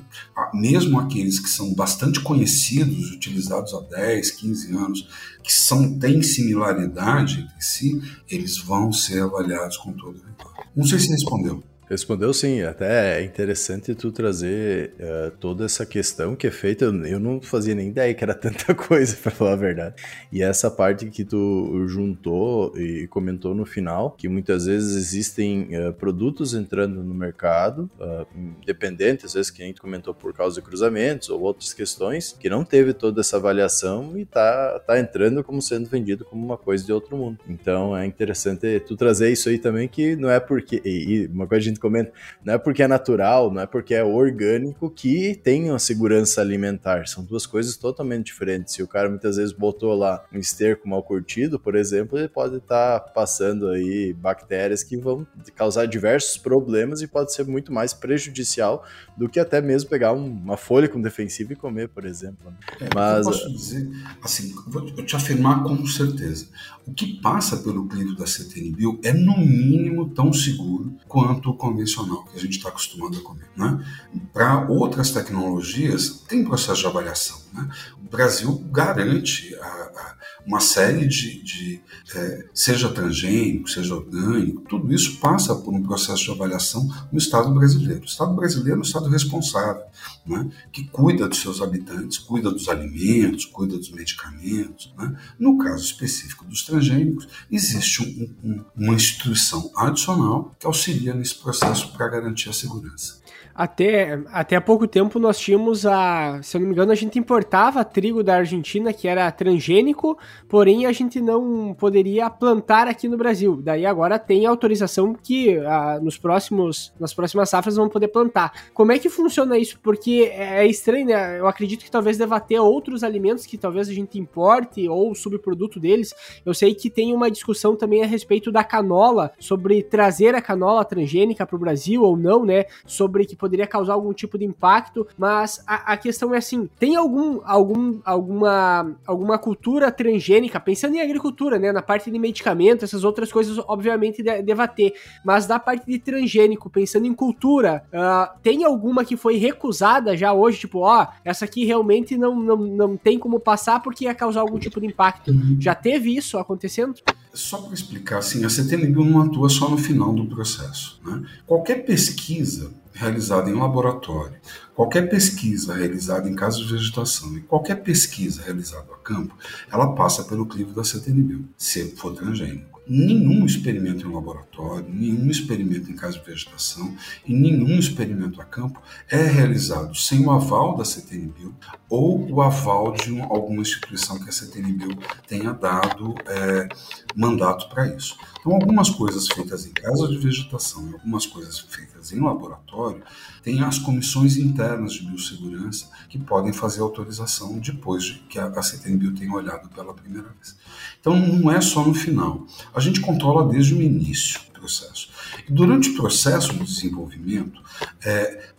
Speaker 3: mesmo aqueles que são bastante conhecidos, utilizados há 10, 15 anos, que são, têm similaridade entre si, eles vão ser avaliados com todo rigor. Não sei se respondeu.
Speaker 2: Respondeu sim, até é interessante tu trazer uh, toda essa questão que é feita, eu não fazia nem ideia que era [laughs] tanta coisa, para falar a verdade. E essa parte que tu juntou e comentou no final, que muitas vezes existem uh, produtos entrando no mercado, uh, independente, às vezes que a gente comentou por causa de cruzamentos ou outras questões, que não teve toda essa avaliação e tá, tá entrando como sendo vendido como uma coisa de outro mundo. Então é interessante tu trazer isso aí também, que não é porque. E, e uma coisa gente comenta, não é porque é natural, não é porque é orgânico que tem uma segurança alimentar. São duas coisas totalmente diferentes. Se o cara muitas vezes botou lá um esterco mal curtido, por exemplo, ele pode estar tá passando aí bactérias que vão causar diversos problemas e pode ser muito mais prejudicial do que até mesmo pegar uma folha com defensivo e comer, por exemplo.
Speaker 3: É, Mas eu posso dizer, assim, vou te afirmar com certeza, o que passa pelo cliente da CTNBio é no mínimo tão seguro quanto o convencional que a gente está acostumado a comer. Né? Para outras tecnologias, tem processo de avaliação. Né? O Brasil garante a, a, uma série de, de é, seja transgênico, seja orgânico, tudo isso passa por um processo de avaliação no Estado brasileiro. O Estado brasileiro é um Estado responsável, né? que cuida dos seus habitantes, cuida dos alimentos, cuida dos medicamentos. Né? No caso específico dos transgênicos, existe um, um, uma instituição adicional que auxilia nesse processo para garantir a segurança.
Speaker 1: Até, até há pouco tempo nós tínhamos a. Se eu não me engano, a gente importava trigo da Argentina que era transgênico, porém a gente não poderia plantar aqui no Brasil. Daí agora tem autorização que ah, nos próximos, nas próximas safras vão poder plantar. Como é que funciona isso? Porque é estranho, né? Eu acredito que talvez deva ter outros alimentos que talvez a gente importe ou subproduto deles. Eu sei que tem uma discussão também a respeito da canola, sobre trazer a canola transgênica para o Brasil ou não, né? Sobre que poderia causar algum tipo de impacto, mas a, a questão é assim, tem algum, algum, alguma, alguma cultura transgênica, pensando em agricultura, né, na parte de medicamento, essas outras coisas, obviamente, de, deva ter, mas da parte de transgênico, pensando em cultura, uh, tem alguma que foi recusada já hoje, tipo, ó, essa aqui realmente não, não, não tem como passar porque ia causar algum tipo de impacto. Uhum. Já teve isso acontecendo?
Speaker 3: Só para explicar, assim, a CTNBio não atua só no final do processo. Né? Qualquer pesquisa realizada em laboratório, qualquer pesquisa realizada em casos de vegetação e qualquer pesquisa realizada a campo, ela passa pelo crivo da CTNBio, se for transgênico nenhum experimento em laboratório, nenhum experimento em caso de vegetação e nenhum experimento a campo é realizado sem o aval da CTNBio ou o aval de um, alguma instituição que a CTNBio tenha dado é, mandato para isso. Então, algumas coisas feitas em casa de vegetação e algumas coisas feitas em laboratório têm as comissões internas de biossegurança que podem fazer autorização depois de que a, a CTNBio tenha olhado pela primeira vez. Então, não é só no final. A gente controla desde o início do processo. E durante o processo de desenvolvimento, é,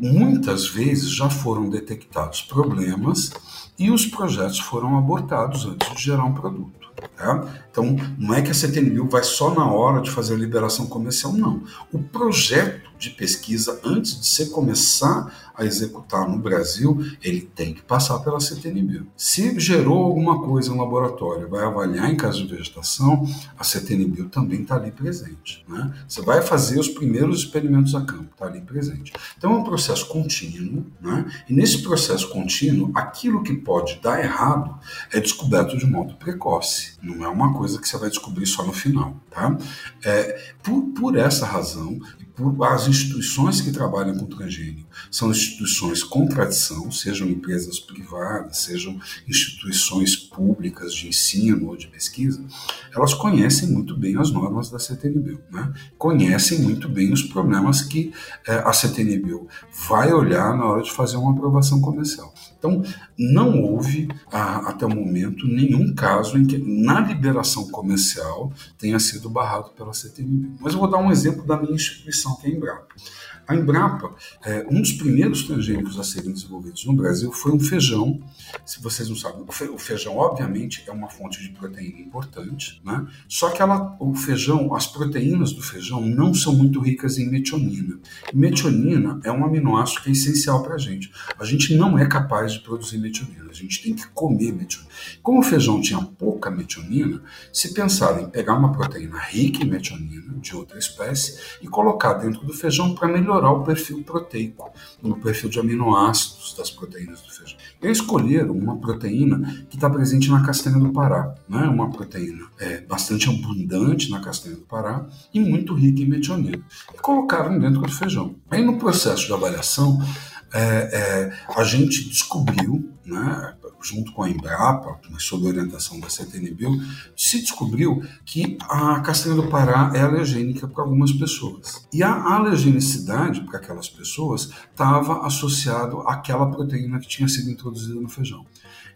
Speaker 3: muitas vezes já foram detectados problemas e os projetos foram abortados antes de gerar um produto. Tá? Então, não é que a CTNBio vai só na hora de fazer a liberação comercial, não. O projeto de pesquisa, antes de você começar a executar no Brasil, ele tem que passar pela CTNBio. Se gerou alguma coisa no laboratório, vai avaliar em caso de vegetação, a CTNBio também está ali presente. Né? Você vai fazer os primeiros experimentos a campo, está ali presente. Então é um processo contínuo, né? e nesse processo contínuo, aquilo que pode dar errado é descoberto de modo precoce. Não é uma coisa que você vai descobrir só no final. Tá? É, por, por essa razão, as instituições que trabalham com transgênio são instituições com tradição, sejam empresas privadas, sejam instituições públicas de ensino ou de pesquisa, elas conhecem muito bem as normas da CTNBio, né? conhecem muito bem os problemas que é, a CTNBio vai olhar na hora de fazer uma aprovação comercial. Então, não houve, a, até o momento, nenhum caso em que, na liberação comercial, tenha sido barrado pela CTNB. Mas eu vou dar um exemplo da minha instituição, que é a Embrapa. A Embrapa, é, um dos primeiros transgênicos a serem desenvolvidos no Brasil foi um feijão. Se vocês não sabem, o feijão, obviamente, é uma fonte de proteína importante, né? Só que ela, o feijão, as proteínas do feijão não são muito ricas em metionina. Metionina é um aminoácido que é essencial para a gente. A gente não é capaz de produzir metionina, a gente tem que comer metionina. Como o feijão tinha pouca metionina, se pensaram em pegar uma proteína rica em metionina de outra espécie e colocar dentro do feijão para melhorar melhorar o perfil proteico, o perfil de aminoácidos das proteínas do feijão. E escolheram uma proteína que está presente na castanha do Pará, né? uma proteína é, bastante abundante na castanha do Pará e muito rica em metionina. E colocaram dentro do feijão. Aí no processo de avaliação, é, é, a gente descobriu, né, junto com a Embrapa, mas sob orientação da CTNBio, se descobriu que a castanha do Pará é alergênica para algumas pessoas. E a alergenicidade para aquelas pessoas estava associado àquela proteína que tinha sido introduzida no feijão.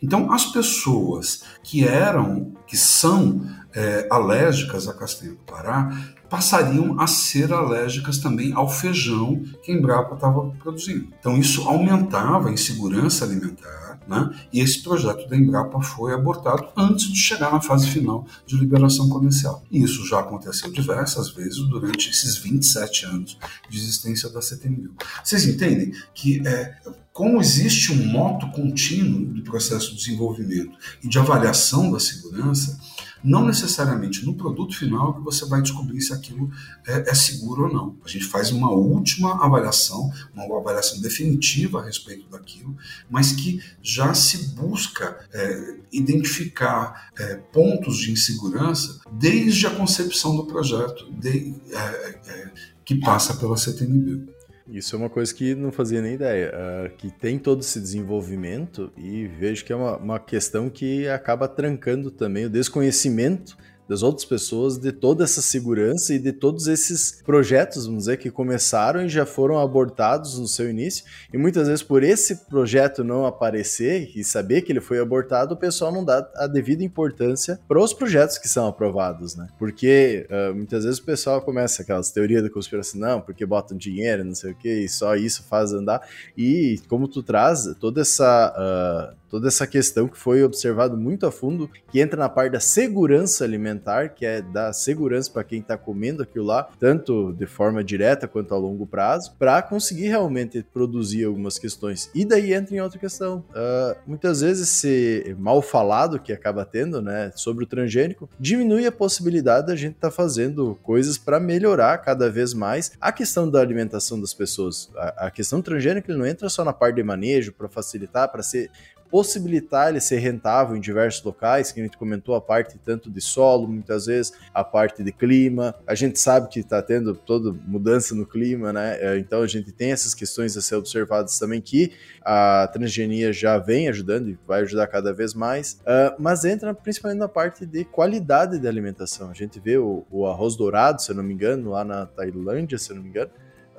Speaker 3: Então, as pessoas que eram, que são é, alérgicas à castanha do Pará, passariam a ser alérgicas também ao feijão que a Embrapa estava produzindo. Então, isso aumentava a insegurança alimentar né? E esse projeto da Embrapa foi abortado antes de chegar na fase final de liberação comercial. E isso já aconteceu diversas vezes durante esses 27 anos de existência da CTMU. Vocês entendem que é, como existe um moto contínuo do processo de desenvolvimento e de avaliação da segurança, não necessariamente no produto final que você vai descobrir se aquilo é, é, seguro ou não. A gente faz uma última avaliação, uma avaliação definitiva a respeito daquilo, mas que já se busca é, identificar é, pontos de insegurança desde a concepção do projeto, de, é, é, que passa pela CTNB.
Speaker 2: Isso é uma coisa que não fazia nem ideia. Uh, que tem todo esse desenvolvimento e vejo que é uma, uma questão que acaba trancando também o desconhecimento das outras pessoas, de toda essa segurança e de todos esses projetos, vamos dizer, que começaram e já foram abortados no seu início. E muitas vezes, por esse projeto não aparecer e saber que ele foi abortado, o pessoal não dá a devida importância para os projetos que são aprovados, né? Porque uh, muitas vezes o pessoal começa aquelas teorias da conspiração, não, porque botam dinheiro, não sei o que, e só isso faz andar. E como tu traz toda essa. Uh, toda essa questão que foi observado muito a fundo, que entra na parte da segurança alimentar, que é dar segurança para quem está comendo aquilo lá, tanto de forma direta quanto a longo prazo, para conseguir realmente produzir algumas questões. E daí entra em outra questão. Uh, muitas vezes esse mal falado que acaba tendo, né, sobre o transgênico, diminui a possibilidade da gente estar tá fazendo coisas para melhorar cada vez mais a questão da alimentação das pessoas. A, a questão transgênica não entra só na parte de manejo para facilitar, para ser possibilitar ele ser rentável em diversos locais, que a gente comentou a parte tanto de solo, muitas vezes, a parte de clima. A gente sabe que está tendo toda mudança no clima, né? É, então a gente tem essas questões a ser observadas também que a transgenia já vem ajudando e vai ajudar cada vez mais, uh, mas entra principalmente na parte de qualidade de alimentação. A gente vê o, o arroz dourado, se eu não me engano, lá na Tailândia, se eu não me engano,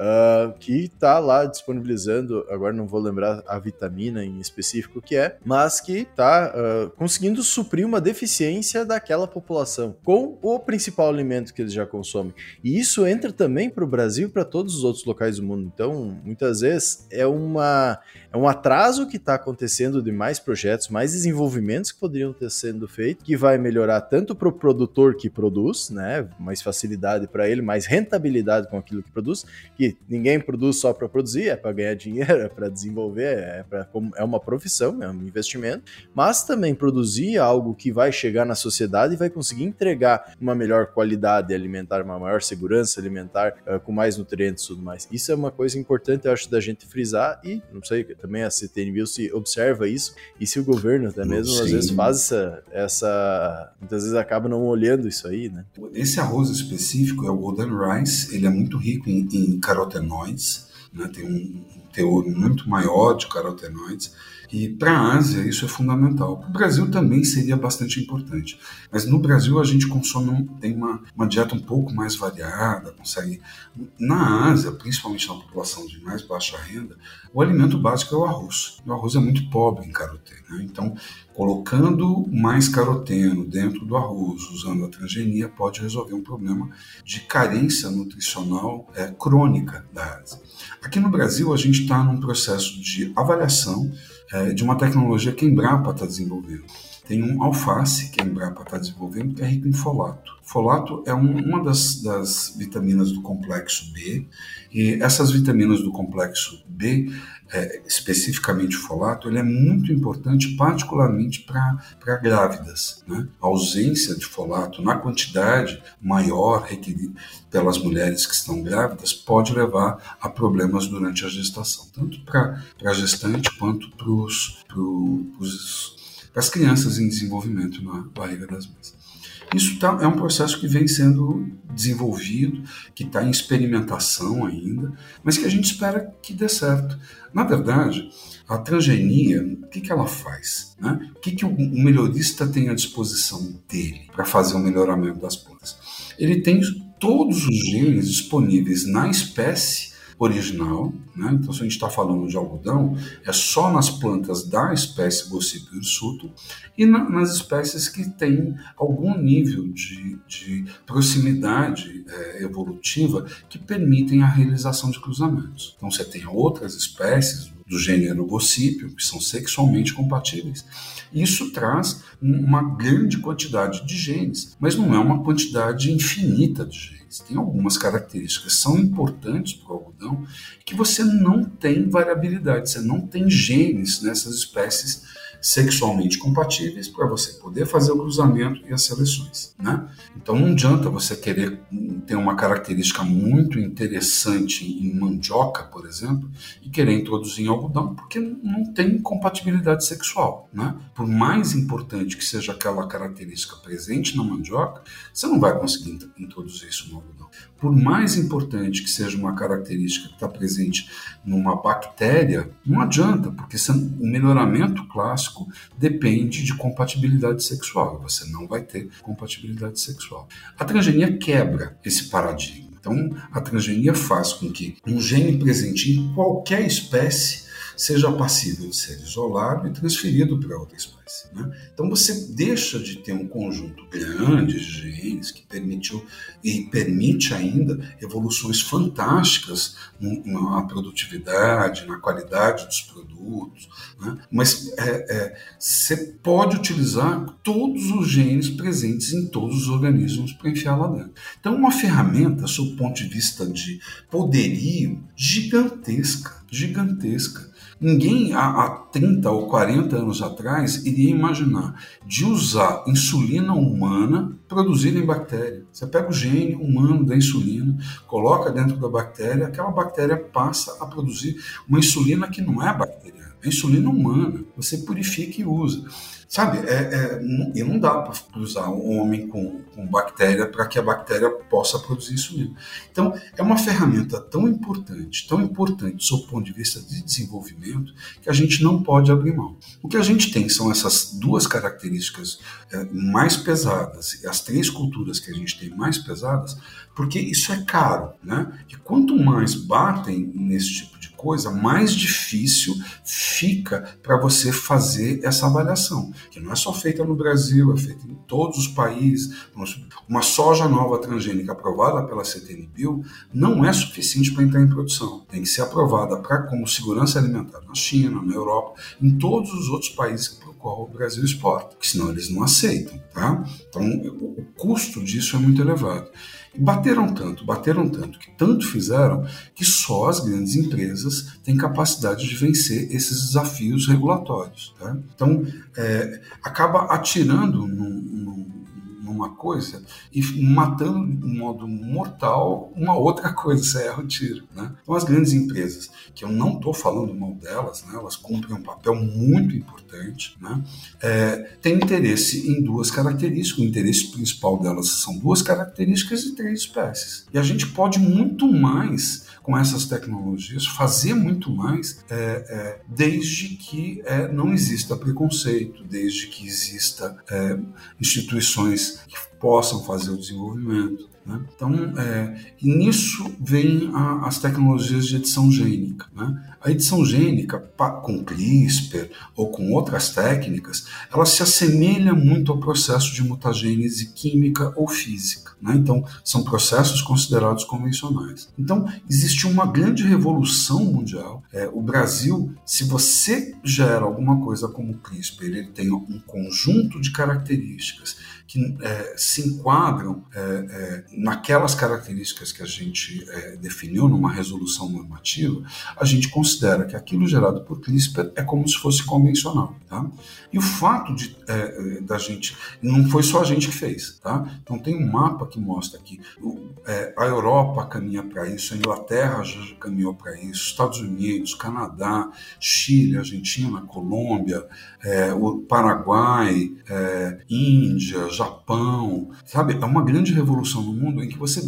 Speaker 2: uh, que está lá disponibilizando, agora não vou lembrar a vitamina em específico que é, mas que está uh, ah, conseguindo suprir uma deficiência daquela população com o principal alimento que eles já consomem. E isso entra também para o Brasil e para todos os outros locais do mundo. Então, muitas vezes é, uma, é um atraso que está acontecendo de mais projetos, mais desenvolvimentos que poderiam ter sendo feitos, que vai melhorar tanto para o produtor que produz, né, mais facilidade para ele, mais rentabilidade com aquilo que produz, que ninguém produz só para produzir, é para ganhar dinheiro, [laughs] é para desenvolver, é, pra, é uma profissão, é um investimento, mas também produzir algo que vai chegar na sociedade e vai conseguir entregar uma melhor qualidade alimentar, uma maior segurança alimentar, uh, com mais nutrientes e tudo mais. Isso é uma coisa importante, eu acho, da gente frisar e, não sei, também a CTNBio se observa isso e se o governo até mesmo Sim. às vezes faz essa, essa, muitas vezes acaba não olhando isso aí, né?
Speaker 3: Esse arroz específico é o Golden Rice, ele é muito rico em, em carotenoides, né? tem um teor muito maior de carotenoides e para a Ásia isso é fundamental. Para o Brasil também seria bastante importante. Mas no Brasil a gente consome, tem uma, uma dieta um pouco mais variada, consegue. Na Ásia, principalmente na população de mais baixa renda, o alimento básico é o arroz. O arroz é muito pobre em caroteno. Né? Então, colocando mais caroteno dentro do arroz, usando a transgenia, pode resolver um problema de carência nutricional é, crônica da Ásia. Aqui no Brasil, a gente está num processo de avaliação é, de uma tecnologia que a Embrapa está desenvolvendo. Tem um alface que a Embrapa está desenvolvendo que é rico em folato. Folato é um, uma das, das, vitaminas do complexo B, e essas vitaminas do complexo B, é, especificamente o folato, ele é muito importante, particularmente para grávidas. Né? A ausência de folato na quantidade maior requerida pelas mulheres que estão grávidas pode levar a problemas durante a gestação, tanto para a gestante quanto para as crianças em desenvolvimento na barriga das mães. Isso tá, é um processo que vem sendo desenvolvido, que está em experimentação ainda, mas que a gente espera que dê certo. Na verdade, a transgenia, o que, que ela faz? Né? O que, que o melhorista tem à disposição dele para fazer o melhoramento das plantas? Ele tem todos os genes disponíveis na espécie original, né? então se a gente está falando de algodão, é só nas plantas da espécie Gossip hirsuto e na, nas espécies que têm algum nível de, de proximidade é, evolutiva que permitem a realização de cruzamentos. Então você tem outras espécies do gênero Gossipio, que são sexualmente compatíveis. Isso traz uma grande quantidade de genes, mas não é uma quantidade infinita de genes. Tem algumas características que são importantes para o algodão que você não tem variabilidade, você não tem genes nessas espécies sexualmente compatíveis para você poder fazer o cruzamento e as seleções. Né? Então não adianta você querer ter uma característica muito interessante em mandioca, por exemplo, e querer introduzir em algodão, porque não tem compatibilidade sexual. Né? Por mais importante que seja aquela característica presente na mandioca, você não vai conseguir introduzir isso no algodão. Por mais importante que seja uma característica que está presente numa bactéria, não adianta, porque o melhoramento clássico depende de compatibilidade sexual. Você não vai ter compatibilidade sexual. A transgenia quebra esse paradigma. Então, a transgenia faz com que um gene presente em qualquer espécie seja passível de ser isolado e transferido para outra espécie. Né? Então você deixa de ter um conjunto grande de genes que permitiu e permite ainda evoluções fantásticas na produtividade, na qualidade dos produtos, né? mas é, é, você pode utilizar todos os genes presentes em todos os organismos para enfiar lá dentro. Então, uma ferramenta, sob o ponto de vista de poderio, gigantesca, gigantesca. Ninguém há, há 30 ou 40 anos atrás iria imaginar de usar insulina humana produzida em bactéria. Você pega o gene humano da insulina, coloca dentro da bactéria, aquela bactéria passa a produzir uma insulina que não é bacteriana, é insulina humana. Você purifica e usa. Sabe, é, é, e não dá para cruzar um homem com, com bactéria para que a bactéria possa produzir insulina. Então, é uma ferramenta tão importante, tão importante sob o ponto de vista de desenvolvimento, que a gente não pode abrir mão. O que a gente tem são essas duas características é, mais pesadas, as três culturas que a gente tem mais pesadas, porque isso é caro, né? E quanto mais batem nesse tipo coisa, mais difícil fica para você fazer essa avaliação, que não é só feita no Brasil, é feita em todos os países. Uma soja nova transgênica aprovada pela CTNBio não é suficiente para entrar em produção. Tem que ser aprovada para como segurança alimentar na China, na Europa, em todos os outros países qual o Brasil exporta, que senão eles não aceitam, tá? Então o custo disso é muito elevado. E bateram tanto, bateram tanto, que tanto fizeram que só as grandes empresas têm capacidade de vencer esses desafios regulatórios. Tá? Então, é, acaba atirando num, num uma coisa e matando de modo mortal uma outra [laughs] coisa, você erra o tiro. Né? Então, as grandes empresas, que eu não estou falando mal delas, né? elas cumprem um papel muito importante, né? é, têm interesse em duas características. O interesse principal delas são duas características e três espécies. E a gente pode muito mais com essas tecnologias, fazer muito mais, é, é, desde que é, não exista preconceito, desde que exista é, instituições que possam fazer o desenvolvimento. Né? Então, é, e nisso vem a, as tecnologias de edição gênica. Né? A edição gênica, com CRISPR ou com outras técnicas, ela se assemelha muito ao processo de mutagênese química ou física. Né? Então, são processos considerados convencionais. Então, existe uma grande revolução mundial. É, o Brasil, se você gera alguma coisa como CRISPR, ele tem um conjunto de características que é, se enquadram é, é, naquelas características que a gente é, definiu numa resolução normativa, a gente considera que aquilo gerado por CRISPR é como se fosse convencional. Tá? E o fato de é, da gente, não foi só a gente que fez, tá? Então tem um mapa que mostra que a Europa caminha para isso, a Inglaterra já caminhou para isso, Estados Unidos, Canadá, Chile, Argentina, Colômbia, o Paraguai, Índia, Japão, sabe? É uma grande revolução no mundo em que você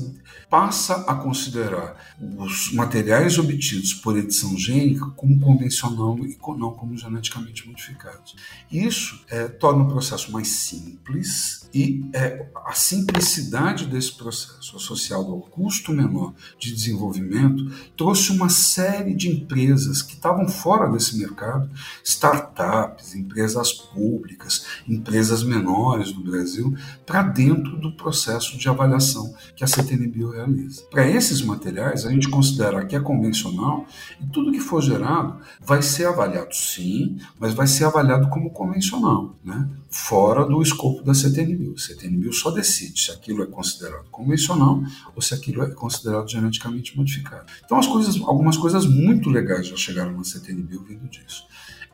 Speaker 3: passa a considerar os materiais obtidos por edição gênica como convencional e não como geneticamente modificados. Isso é, torna o processo mais simples e é, a simplicidade desse processo, associado ao custo menor de desenvolvimento, trouxe uma série de empresas que estavam fora desse mercado, startups, empresas públicas, empresas menores do Brasil para dentro do processo de avaliação que a CTNBio Para esses materiais, a gente considera que é convencional e tudo que for gerado vai ser avaliado sim, mas vai ser avaliado como convencional, né? fora do escopo da CTNBio. A CTNBio só decide se aquilo é considerado convencional ou se aquilo é considerado geneticamente modificado. Então, as coisas, algumas coisas muito legais já chegaram na CTNBio vindo disso.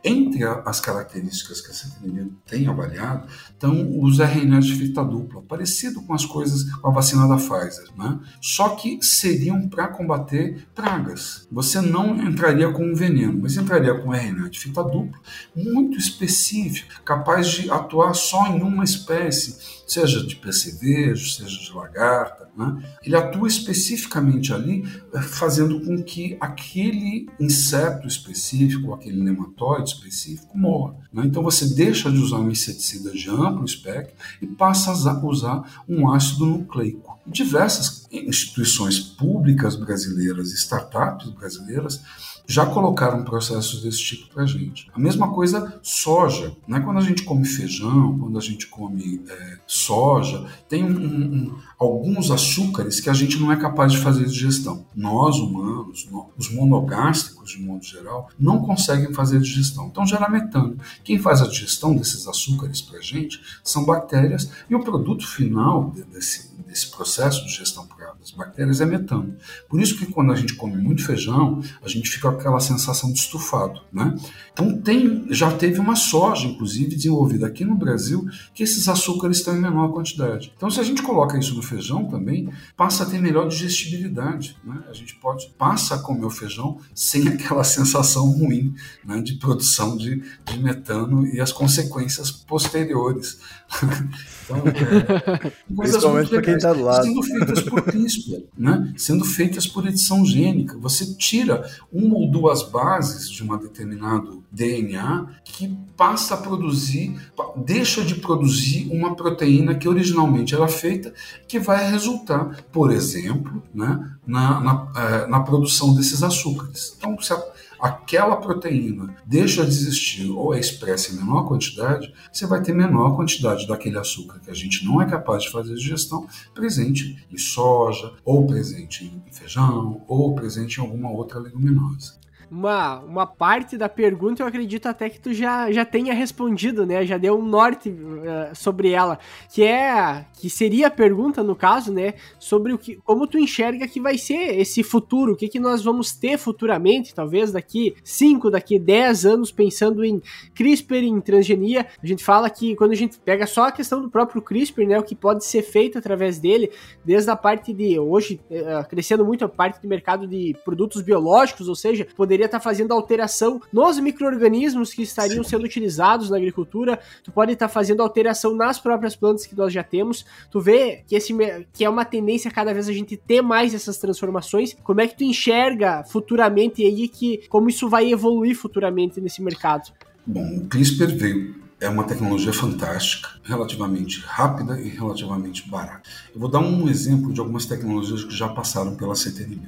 Speaker 3: Entre as características que a CTN tem avaliado estão os RNAs de fita dupla, parecido com as coisas com a vacina da Pfizer, né? só que seriam para combater pragas. Você não entraria com um veneno, mas entraria com um RNA de fita dupla, muito específico, capaz de atuar só em uma espécie, seja de percevejo, seja de lagarta. Né? Ele atua especificamente ali, eh, fazendo com que aquele inseto específico, aquele nematóide, específico morra. Né? Então você deixa de usar um inseticida de amplo espectro e passa a usar um ácido nucleico. Diversas instituições públicas brasileiras, startups brasileiras, já colocaram processos desse tipo para a gente. A mesma coisa soja. Né? Quando a gente come feijão, quando a gente come é, soja, tem um, um, alguns açúcares que a gente não é capaz de fazer digestão. Nós, humanos, nós, os monogástricos, de modo geral, não conseguem fazer digestão. Então gera metano. Quem faz a digestão desses açúcares para a gente são bactérias e o produto final desse, desse processo de digestão das bactérias é metano. Por isso que quando a gente come muito feijão, a gente fica com aquela sensação de estufado, né? Então tem, já teve uma soja, inclusive, desenvolvida aqui no Brasil, que esses açúcares estão em menor quantidade. Então se a gente coloca isso no feijão também, passa a ter melhor digestibilidade, né? A gente pode, passa a comer o feijão sem [laughs] aquela sensação ruim, né? De produção de, de metano e as consequências posteriores. [laughs]
Speaker 2: então, é, [laughs] Principalmente para quem está do lado.
Speaker 3: Sendo feitas por CRISPR, né? sendo feitas por edição gênica. Você tira uma ou duas bases de um determinado DNA que passa a produzir, deixa de produzir uma proteína que originalmente era feita, que vai resultar, por exemplo, né, na, na, eh, na produção desses açúcares. Então, se a, aquela proteína deixa de existir ou é expressa em menor quantidade, você vai ter menor quantidade daquele açúcar que a gente não é capaz de fazer digestão presente em soja, ou presente em feijão, ou presente em alguma outra leguminosa.
Speaker 1: Uma, uma parte da pergunta, eu acredito até que tu já, já tenha respondido, né? Já deu um norte uh, sobre ela, que é que seria a pergunta no caso, né, sobre o que como tu enxerga que vai ser esse futuro, o que que nós vamos ter futuramente, talvez daqui 5, daqui 10 anos pensando em CRISPR, em transgenia. A gente fala que quando a gente pega só a questão do próprio CRISPR, né, o que pode ser feito através dele, desde a parte de hoje uh, crescendo muito a parte de mercado de produtos biológicos, ou seja, poderia estar tá fazendo alteração nos micro-organismos que estariam sendo utilizados na agricultura, tu pode estar tá fazendo alteração nas próprias plantas que nós já temos. Tu vê que, esse, que é uma tendência cada vez a gente ter mais essas transformações. Como é que tu enxerga futuramente aí que como isso vai evoluir futuramente nesse mercado?
Speaker 3: Bom, o CRISPR veio é uma tecnologia fantástica, relativamente rápida e relativamente barata. Eu vou dar um exemplo de algumas tecnologias que já passaram pela CTNB.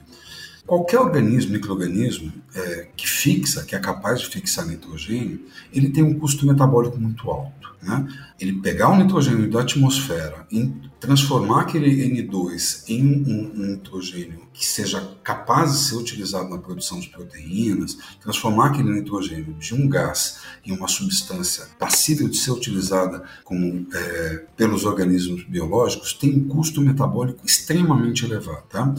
Speaker 3: Qualquer organismo, microorganismo, é, que fixa, que é capaz de fixar nitrogênio, ele tem um custo metabólico muito alto. Né? Ele pegar o nitrogênio da atmosfera e transformar aquele N2 em um, um, nitrogênio que seja capaz de ser utilizado na produção de proteínas, transformar aquele nitrogênio de um gás em uma substância passível de ser utilizada como, é, pelos organismos biológicos, tem um custo metabólico extremamente elevado. Tá?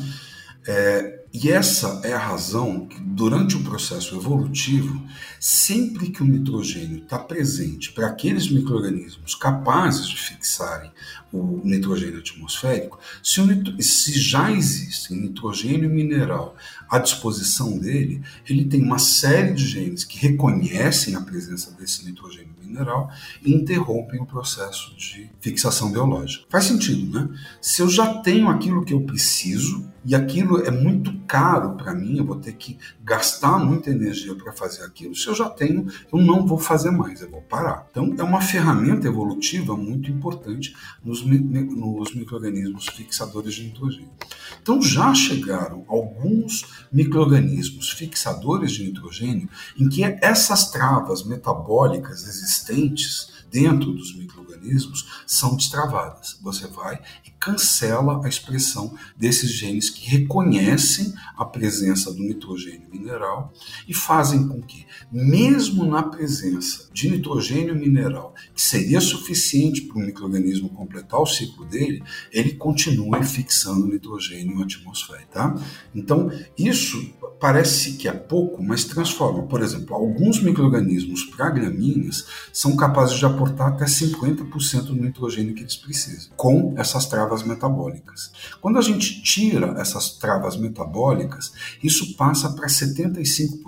Speaker 3: É, e essa é a razão que, durante o processo evolutivo, sempre que o nitrogênio está presente para aqueles micro-organismos capazes de fixarem o nitrogênio atmosférico, se, o, se já existe nitrogênio mineral à disposição dele, ele tem uma série de genes que reconhecem a presença desse nitrogênio mineral e interrompem o processo de fixação biológica. Faz sentido, né? Se eu já tenho aquilo que eu preciso e aquilo é muito caro para mim, eu vou ter que gastar muita energia para fazer aquilo. Se eu já tenho, eu não vou fazer mais, eu vou parar. Então, é uma ferramenta evolutiva muito importante nos, nos micro-organismos fixadores de nitrogênio. Então, já chegaram alguns micro-organismos fixadores de nitrogênio em que essas travas metabólicas existentes dentro dos micro-organismos são destravadas. Você vai e cancela a expressão desses genes que reconhecem a presença do nitrogênio mineral e fazem com que, mesmo na presença de nitrogênio mineral, que seria suficiente para o microorganismo completar o ciclo dele, ele continue fixando nitrogênio atmosférico. Tá? Então, isso parece que é pouco, mas transforma. Por exemplo, alguns micro-organismos para gramíneas são capazes de aportar até 50% do nitrogênio que eles precisam, com essas travas metabólicas. Quando a gente tira essas travas metabólicas, isso passa para 75%.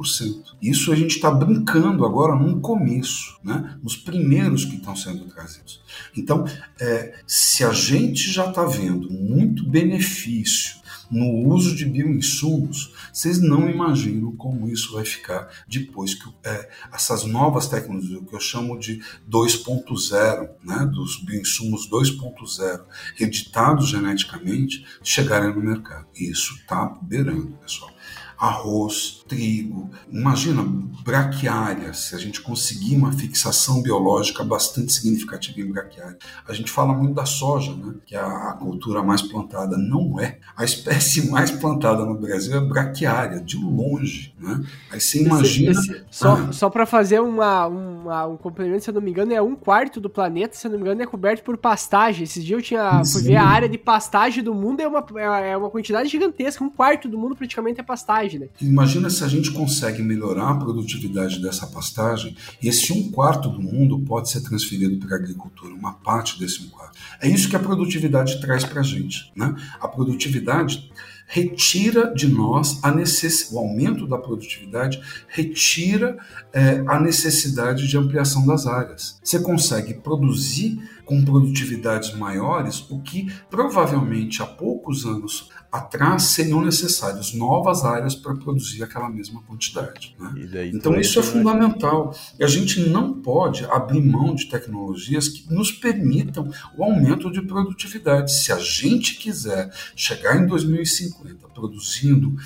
Speaker 3: Isso a gente está brincando agora no começo, né? nos primeiros que estão sendo trazidos. Então, é, se a gente já está vendo muito benefício no uso de bioinsumos, vocês não imaginam como isso vai ficar depois que é, essas novas tecnologias, o que eu chamo de 2.0, né, dos bioinsumos 2.0, editados geneticamente, chegarem no mercado. Isso está beirando, pessoal arroz, trigo. Imagina braquiária, se a gente conseguir uma fixação biológica bastante significativa em braquiária. A gente fala muito da soja, né? que é a cultura mais plantada. Não é. A espécie [laughs] mais plantada no Brasil é braquiária, de longe. Né? Aí você imagina. Esse, esse,
Speaker 1: só ah. só para fazer uma, uma, um complemento, se eu não me engano, é um quarto do planeta, se eu não me engano, é coberto por pastagem. Esses dias eu tinha, fui ver a área de pastagem do mundo, é uma, é, é uma quantidade gigantesca. Um quarto do mundo praticamente é pastagem. Né?
Speaker 3: Imagina se a gente consegue melhorar a produtividade dessa pastagem esse um quarto do mundo pode ser transferido para a agricultura, uma parte desse um quarto. É isso que a produtividade traz para a gente. Né? A produtividade retira de nós a necess... o aumento da produtividade, retira é, a necessidade de ampliação das áreas. Você consegue produzir com produtividades maiores, o que provavelmente há poucos anos atrás seriam necessárias novas áreas para produzir aquela mesma quantidade. Né? Então isso é fundamental. E a gente não pode abrir mão de tecnologias que nos permitam o aumento de produtividade. Se a gente quiser chegar em 2050 2050, produzindo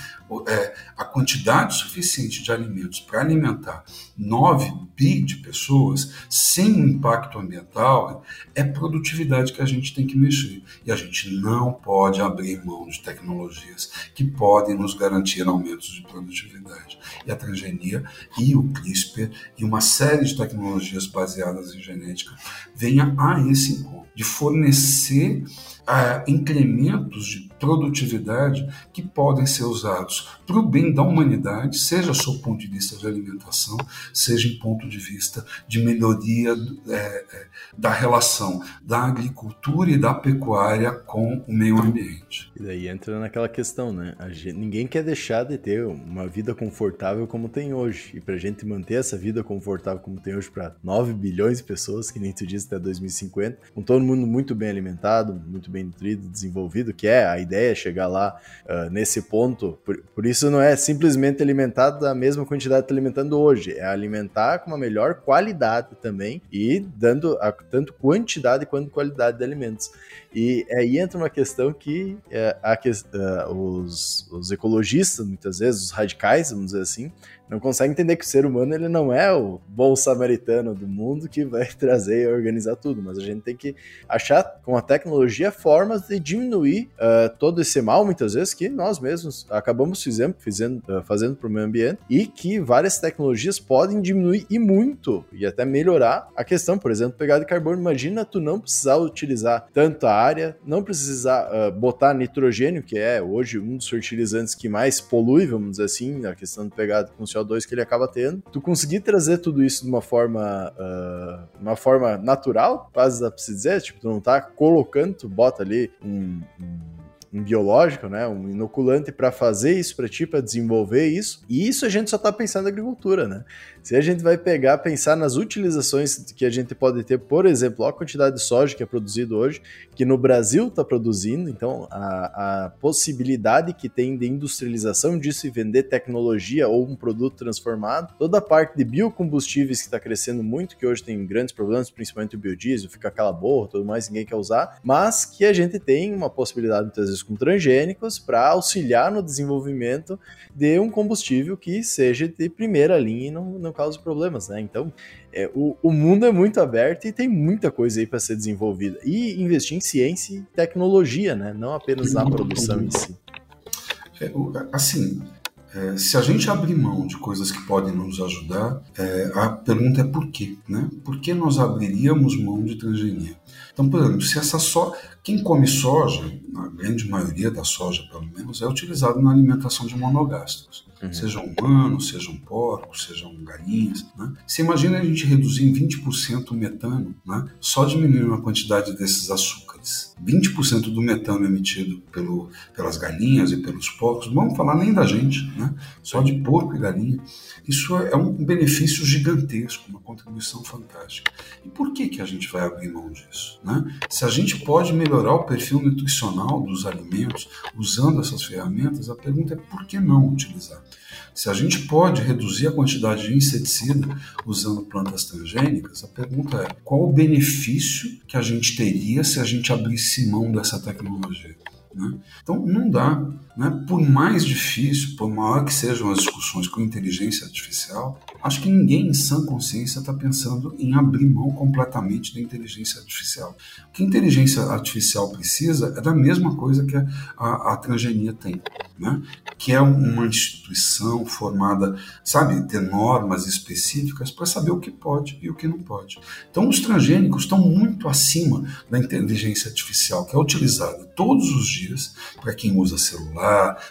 Speaker 3: é, a quantidade suficiente de alimentos para alimentar 9 bi de pessoas sem impacto ambiental, é produtividade que a gente tem que mexer. E a gente não pode abrir mão de tecnologias que podem nos garantir aumentos de produtividade. E a transgenia e o CRISPR e uma série de tecnologias baseadas em genética venha a esse encontro, de fornecer uh, incrementos de produtividade que podem ser usados para o bem da humanidade, seja sob ponto de vista de alimentação, seja em ponto de vista de melhoria é, é, da relação da agricultura e da pecuária com o meio ambiente.
Speaker 2: E daí entra naquela questão, né? Gente, ninguém quer deixar de ter uma vida confortável como tem hoje. E para a gente manter essa vida confortável como tem hoje para 9 bilhões de pessoas, que nem tu disse, até 2050, com todo mundo muito bem alimentado, muito bem nutrido, desenvolvido, que é a ideia chegar lá uh, nesse ponto. Por, por, isso não é simplesmente alimentar da mesma quantidade que está alimentando hoje, é alimentar com uma melhor qualidade também e dando a, tanto quantidade quanto qualidade de alimentos. E aí entra uma questão que, é, a, uh, os, os ecologistas, muitas vezes, os radicais, vamos dizer assim, não consegue entender que o ser humano ele não é o bom samaritano do mundo que vai [laughs] trazer e organizar tudo, mas a gente tem que achar com a tecnologia formas de diminuir uh, todo esse mal, muitas vezes, que nós mesmos acabamos fizendo, fazendo, uh, fazendo para o meio ambiente e que várias tecnologias podem diminuir e muito e até melhorar a questão, por exemplo, pegada de carbono. Imagina tu não precisar utilizar tanta área, não precisar uh, botar nitrogênio, que é hoje um dos fertilizantes que mais polui, vamos dizer assim, a questão de pegada com CO2 que ele acaba tendo. Tu conseguir trazer tudo isso de uma forma, uh, uma forma natural, quase dá pra se dizer, tipo, tu não tá colocando, tu bota ali um, um um biológico, né, um inoculante para fazer isso para ti, para desenvolver isso. E isso a gente só está pensando na agricultura, né? Se a gente vai pegar, pensar nas utilizações que a gente pode ter, por exemplo, a quantidade de soja que é produzido hoje, que no Brasil está produzindo, então a, a, possibilidade que tem de industrialização disso e vender tecnologia ou um produto transformado, toda a parte de biocombustíveis que está crescendo muito, que hoje tem grandes problemas, principalmente o biodiesel, fica aquela borra, tudo mais, ninguém quer usar, mas que a gente tem uma possibilidade muitas vezes com transgênicos para auxiliar no desenvolvimento de um combustível que seja de primeira linha e não, não cause problemas, né? Então, é, o, o mundo é muito aberto e tem muita coisa aí para ser desenvolvida. E investir em ciência e tecnologia, né? Não apenas na produção em si.
Speaker 3: É, assim, é, se a gente abrir mão de coisas que podem nos ajudar, é, a pergunta é por quê, né? Por que nós abriríamos mão de transgenia? Então, por exemplo, se essa só quem come soja, na grande maioria da soja pelo menos, é utilizado na alimentação de monogástricos. Uhum. Sejam humanos, sejam porcos, sejam galinhas. Né? Você imagina a gente reduzir em 20% o metano, né? só diminuindo a quantidade desses açúcares. 20% do metano emitido pelo, pelas galinhas e pelos porcos, não vamos falar nem da gente, né? só de porco e galinha. Isso é um benefício gigantesco, uma contribuição fantástica. E por que, que a gente vai abrir mão disso? Né? Se a gente pode melhorar o perfil nutricional dos alimentos usando essas ferramentas, a pergunta é por que não utilizar? Se a gente pode reduzir a quantidade de inseticida usando plantas transgênicas, a pergunta é qual o benefício que a gente teria se a gente abrisse mão dessa tecnologia? Né? Então, não dá. Né? Por mais difícil, por maior que sejam as discussões com inteligência artificial, acho que ninguém em sã consciência está pensando em abrir mão completamente da inteligência artificial. O que a inteligência artificial precisa é da mesma coisa que a, a, a transgenia tem, né? que é uma instituição formada, sabe, ter normas específicas para saber o que pode e o que não pode. Então, os transgênicos estão muito acima da inteligência artificial, que é utilizada todos os dias para quem usa celular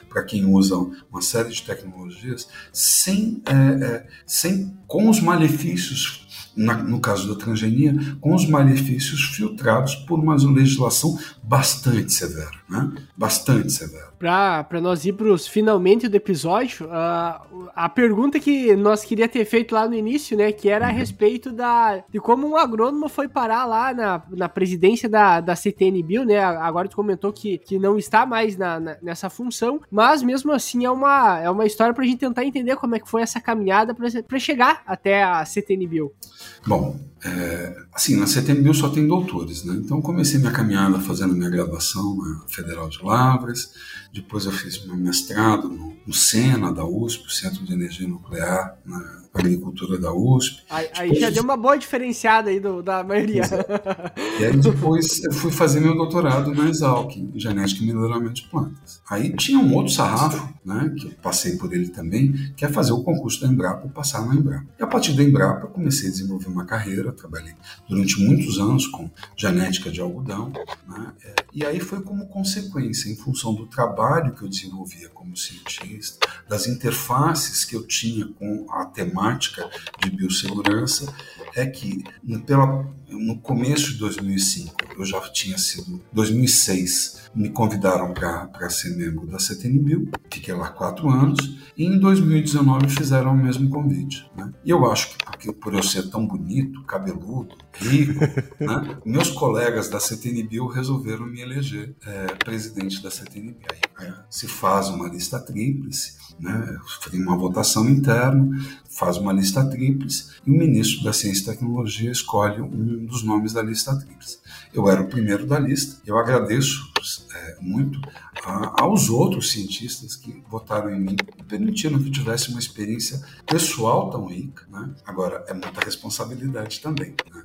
Speaker 3: para quem usa uma série de tecnologias, sem, é, é, sem com os malefícios na, no caso da transgenia, com os malefícios filtrados por uma legislação bastante severa, né? Bastante severa.
Speaker 1: Para nós ir para os finalmente do episódio, uh, a pergunta que nós queria ter feito lá no início, né, que era a uhum. respeito da, de como um agrônomo foi parar lá na, na presidência da, da CTN Bill, né, agora tu comentou que, que não está mais na, na nessa função, mas mesmo assim é uma, é uma história para a gente tentar entender como é que foi essa caminhada para chegar até a CTN Bill.
Speaker 3: Bom, é, assim, na CTN Bill só tem doutores, né, então comecei minha caminhada fazendo minha graduação na Federal de Lavras, depois eu fiz meu mestrado no, no SENA da USP, Centro de Energia Nuclear, na Agricultura da USP.
Speaker 1: Aí, aí já deu uma boa diferenciada aí do, da maioria.
Speaker 3: E aí depois eu fui fazer meu doutorado na Exalc, em Genética e Melhoramento de Plantas. Aí tinha um outro sarrafo, né, que eu passei por ele também, que é fazer o concurso da Embrapa passar na Embrapa. E a partir da Embrapa comecei a desenvolver uma carreira, trabalhei durante muitos anos com genética de algodão, né, e aí foi como consequência, em função do trabalho que eu desenvolvia como cientista, das interfaces que eu tinha com a temática de biossegurança, é que pela, no começo de 2005, eu já tinha sido, 2006, me convidaram para ser membro da CTNBio, fiquei lá quatro anos, e em 2019 fizeram o mesmo convite. Né? E eu acho que porque, por eu ser tão bonito, cabeludo, rico, né, meus colegas da CTNBio resolveram me eleger é, presidente da CTNBio. Aí, é, se faz uma lista tríplice, né, tem uma votação interna, faz uma lista tríplice e o ministro da Ciência e Tecnologia escolhe um dos nomes da lista tríplice. Eu era o primeiro da lista. Eu agradeço é, muito a, aos outros cientistas que votaram em mim e permitiram que eu tivesse uma experiência pessoal tão rica. Né? Agora, é muita responsabilidade também. Né?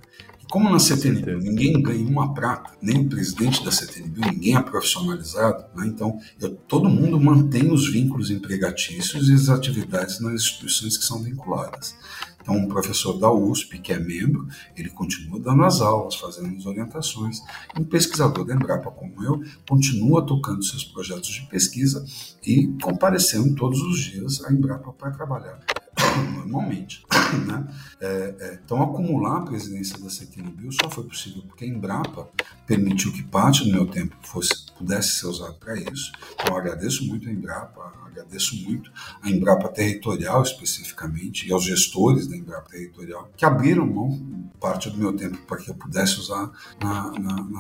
Speaker 3: Como na CTNB ninguém ganha uma prata, nem o presidente da CTNB, ninguém é profissionalizado, né? então eu, todo mundo mantém os vínculos empregatícios e as atividades nas instituições que são vinculadas. Então, um professor da USP, que é membro, ele continua dando as aulas, fazendo as orientações. Um pesquisador da Embrapa, como eu, continua tocando seus projetos de pesquisa e comparecendo todos os dias à Embrapa para trabalhar [coughs] normalmente. [coughs] Né? É, é, então, acumular a presidência da CTNBio só foi possível porque a Embrapa permitiu que parte do meu tempo fosse, pudesse ser usado para isso. Então, agradeço muito a Embrapa, agradeço muito a Embrapa Territorial especificamente e aos gestores da Embrapa Territorial que abriram mão parte do meu tempo para que eu pudesse usar na, na, na.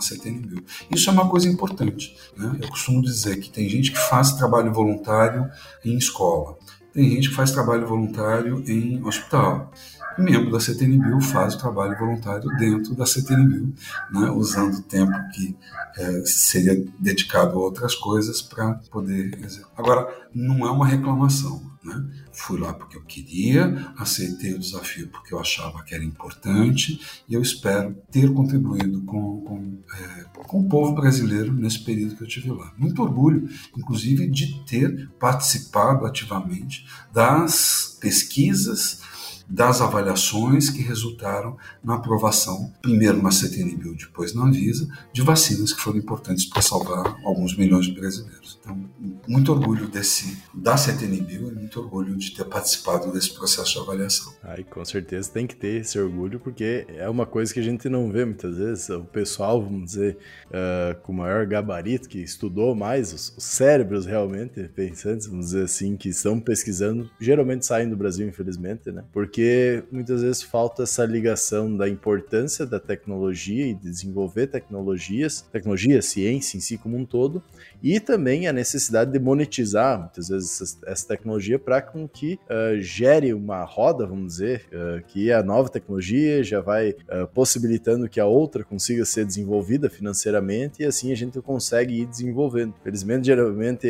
Speaker 3: Isso é uma coisa importante. Né? Eu costumo dizer que tem gente que faz trabalho voluntário em escola tem gente que faz trabalho voluntário em hospital. Membro da CTNBio faz o trabalho voluntário dentro da CTNBio, né, usando o tempo que é, seria dedicado a outras coisas para poder. Agora, não é uma reclamação. Né? Fui lá porque eu queria, aceitei o desafio porque eu achava que era importante e eu espero ter contribuído com, com, é, com o povo brasileiro nesse período que eu tive lá. Muito orgulho, inclusive, de ter participado ativamente das pesquisas das avaliações que resultaram na aprovação, primeiro na CTNBio, depois na Anvisa, de vacinas que foram importantes para salvar alguns milhões de brasileiros. Então, muito orgulho desse da CTNBio e muito orgulho de ter participado desse processo de avaliação.
Speaker 2: Ai, com certeza tem que ter esse orgulho, porque é uma coisa que a gente não vê muitas vezes. O pessoal, vamos dizer, uh, com maior gabarito, que estudou mais, os, os cérebros realmente pensantes, vamos dizer assim, que estão pesquisando, geralmente saem do Brasil, infelizmente, né? Porque porque muitas vezes falta essa ligação da importância da tecnologia e de desenvolver tecnologias, tecnologia, ciência em si como um todo, e também a necessidade de monetizar muitas vezes essa tecnologia para com que uh, gere uma roda, vamos dizer, uh, que a nova tecnologia já vai uh, possibilitando que a outra consiga ser desenvolvida financeiramente e assim a gente consegue ir desenvolvendo. Felizmente, geralmente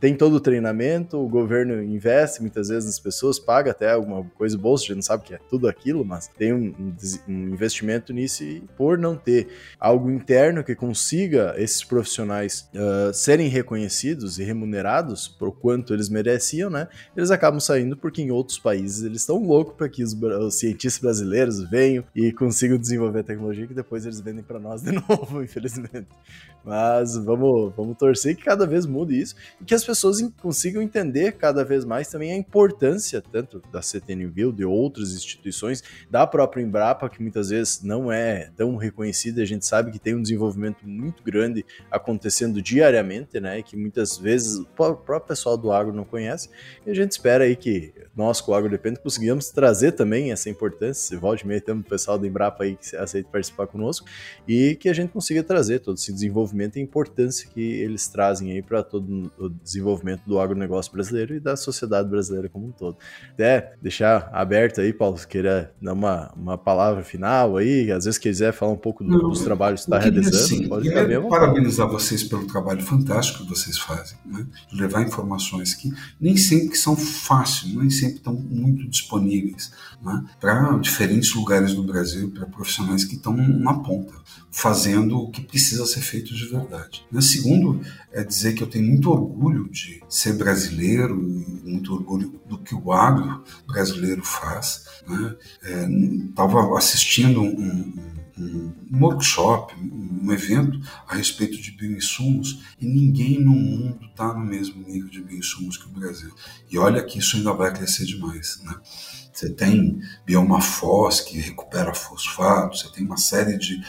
Speaker 2: tem todo o treinamento, o governo investe muitas vezes nas pessoas, paga até alguma coisa bolsa, a gente não sabe que é tudo aquilo, mas tem um, um investimento nisso e por não ter algo interno que consiga esses profissionais uh, serem reconhecidos e remunerados por quanto eles mereciam, né? Eles acabam saindo porque em outros países eles estão loucos para que os, os, cientistas brasileiros venham e consigam desenvolver a tecnologia que depois eles vendem para nós de [laughs] novo, infelizmente. Mas vamos, vamos torcer que cada vez mude isso e que as pessoas consigam entender cada vez mais também a importância tanto da CTNVille, de outras instituições, da própria Embrapa, que muitas vezes não é tão reconhecida, a gente sabe que tem um desenvolvimento muito grande acontecendo diariamente né? Que muitas vezes o próprio pessoal do agro não conhece. E a gente espera aí que nós, com o Agro Depende, conseguimos trazer também essa importância. Se volte meio temos o pessoal da Embrapa aí que aceita participar conosco e que a gente consiga trazer todo esse desenvolvimento e a importância que eles trazem aí para todo o desenvolvimento do agronegócio brasileiro e da sociedade brasileira como um todo. Até deixar aberto aí, Paulo, se queira dar uma, uma palavra final aí, às vezes quiser falar um pouco do, dos trabalhos que está realizando,
Speaker 3: sim, pode ficar bem parabenizar vocês pelo trabalho fantástico que vocês fazem, né? levar informações que nem sempre são fáceis, nem sempre estão muito disponíveis né? para diferentes lugares do Brasil, para profissionais que estão na ponta, fazendo o que precisa ser feito de verdade. Né? Segundo, é dizer que eu tenho muito orgulho de ser brasileiro e muito orgulho do que o agro brasileiro faz. Estava né? é, assistindo um, um, um, workshop, um evento a respeito de bioinsumos e ninguém no mundo está no mesmo nível de bioinsumos que o Brasil. E olha que isso ainda vai crescer demais. Né? Você tem bioma FOS, que recupera fosfato, você tem uma série de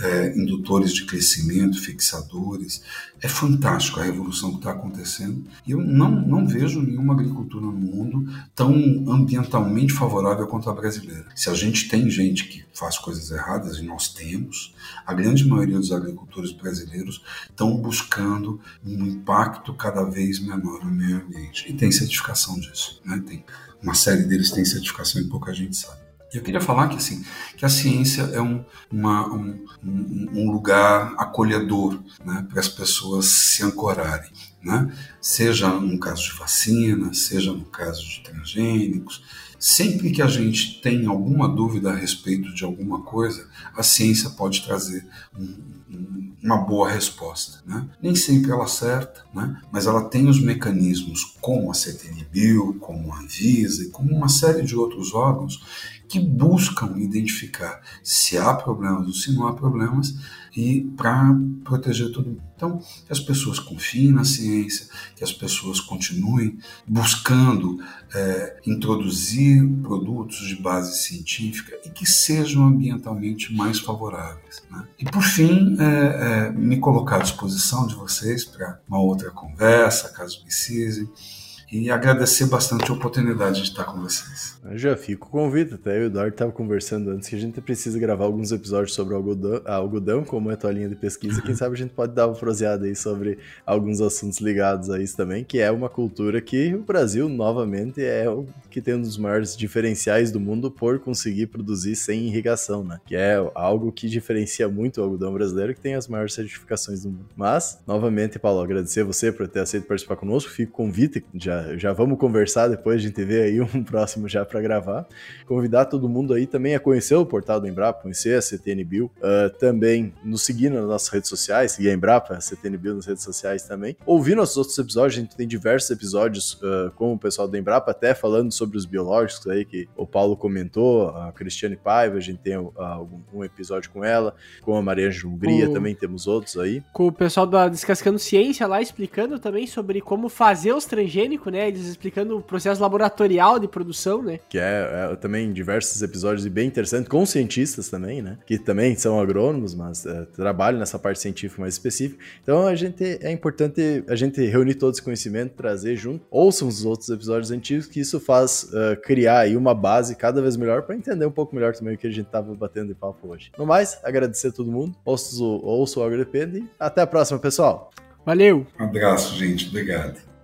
Speaker 3: é, indutores de crescimento, fixadores. É fantástico a revolução que está acontecendo. E eu não, não vejo nenhuma agricultura no mundo tão ambientalmente favorável quanto a brasileira. Se a gente tem gente que faz coisas erradas, e nós temos, a grande maioria dos agricultores brasileiros estão buscando um impacto cada vez menor no meio ambiente. E tem certificação disso. Né? Tem uma série deles tem certificação e pouca gente sabe. Eu queria falar que assim que a ciência é um, uma, um, um lugar acolhedor né, para as pessoas se ancorarem, né? seja no caso de vacina, seja no caso de transgênicos. Sempre que a gente tem alguma dúvida a respeito de alguma coisa, a ciência pode trazer um, uma boa resposta. Né? Nem sempre ela acerta, né? mas ela tem os mecanismos como a CTNBio, como a Anvisa e como uma série de outros órgãos que buscam identificar se há problemas ou se não há problemas e para proteger todo mundo. Então, que as pessoas confiem na ciência, que as pessoas continuem buscando é, introduzir produtos de base científica e que sejam ambientalmente mais favoráveis. Né? E, por fim, é, é, me colocar à disposição de vocês para uma outra conversa, caso precisem e agradecer bastante a oportunidade de estar com vocês.
Speaker 2: Eu já fico com o convite, até eu e o Eduardo estava conversando antes que a gente precisa gravar alguns episódios sobre algodão, algodão como é a tua linha de pesquisa. Quem [laughs] sabe a gente pode dar uma proseada aí sobre alguns assuntos ligados a isso também, que é uma cultura que o Brasil, novamente, é o que tem um dos maiores diferenciais do mundo por conseguir produzir sem irrigação, né? Que é algo que diferencia muito o algodão brasileiro, que tem as maiores certificações do mundo. Mas, novamente, Paulo, agradecer você por ter aceito participar conosco. Fico convite, já já, vamos conversar depois, a gente vê aí um [laughs] próximo já para gravar. Convidar todo mundo aí também a conhecer o portal do Embrapa, conhecer a CTN Bill, uh, também nos seguir nas nossas redes sociais, seguir a Embrapa, a CTN Bill nas redes sociais também. Ouvir nossos outros episódios, a gente tem diversos episódios uh, com o pessoal do Embrapa, até falando sobre os biológicos aí que o Paulo comentou, a Cristiane Paiva, a gente tem uh, um episódio com ela, com a Maria Jumbria, o... também temos outros aí.
Speaker 1: Com o pessoal da Descascando Ciência lá explicando também sobre como fazer os transgênicos né? Eles explicando o processo laboratorial de produção, né?
Speaker 2: Que é, é também diversos episódios e bem interessantes, com cientistas também, né? Que também são agrônomos, mas é, trabalham nessa parte científica mais específica. Então a gente é importante a gente reunir todo esse conhecimento, trazer junto, ouçam os outros episódios antigos, que isso faz uh, criar aí uma base cada vez melhor para entender um pouco melhor também o que a gente tava batendo de papo hoje. No mais, agradecer a todo mundo, ouço, ouço o AgroDepende e até a próxima, pessoal!
Speaker 1: Valeu!
Speaker 3: Um abraço, gente. Obrigado.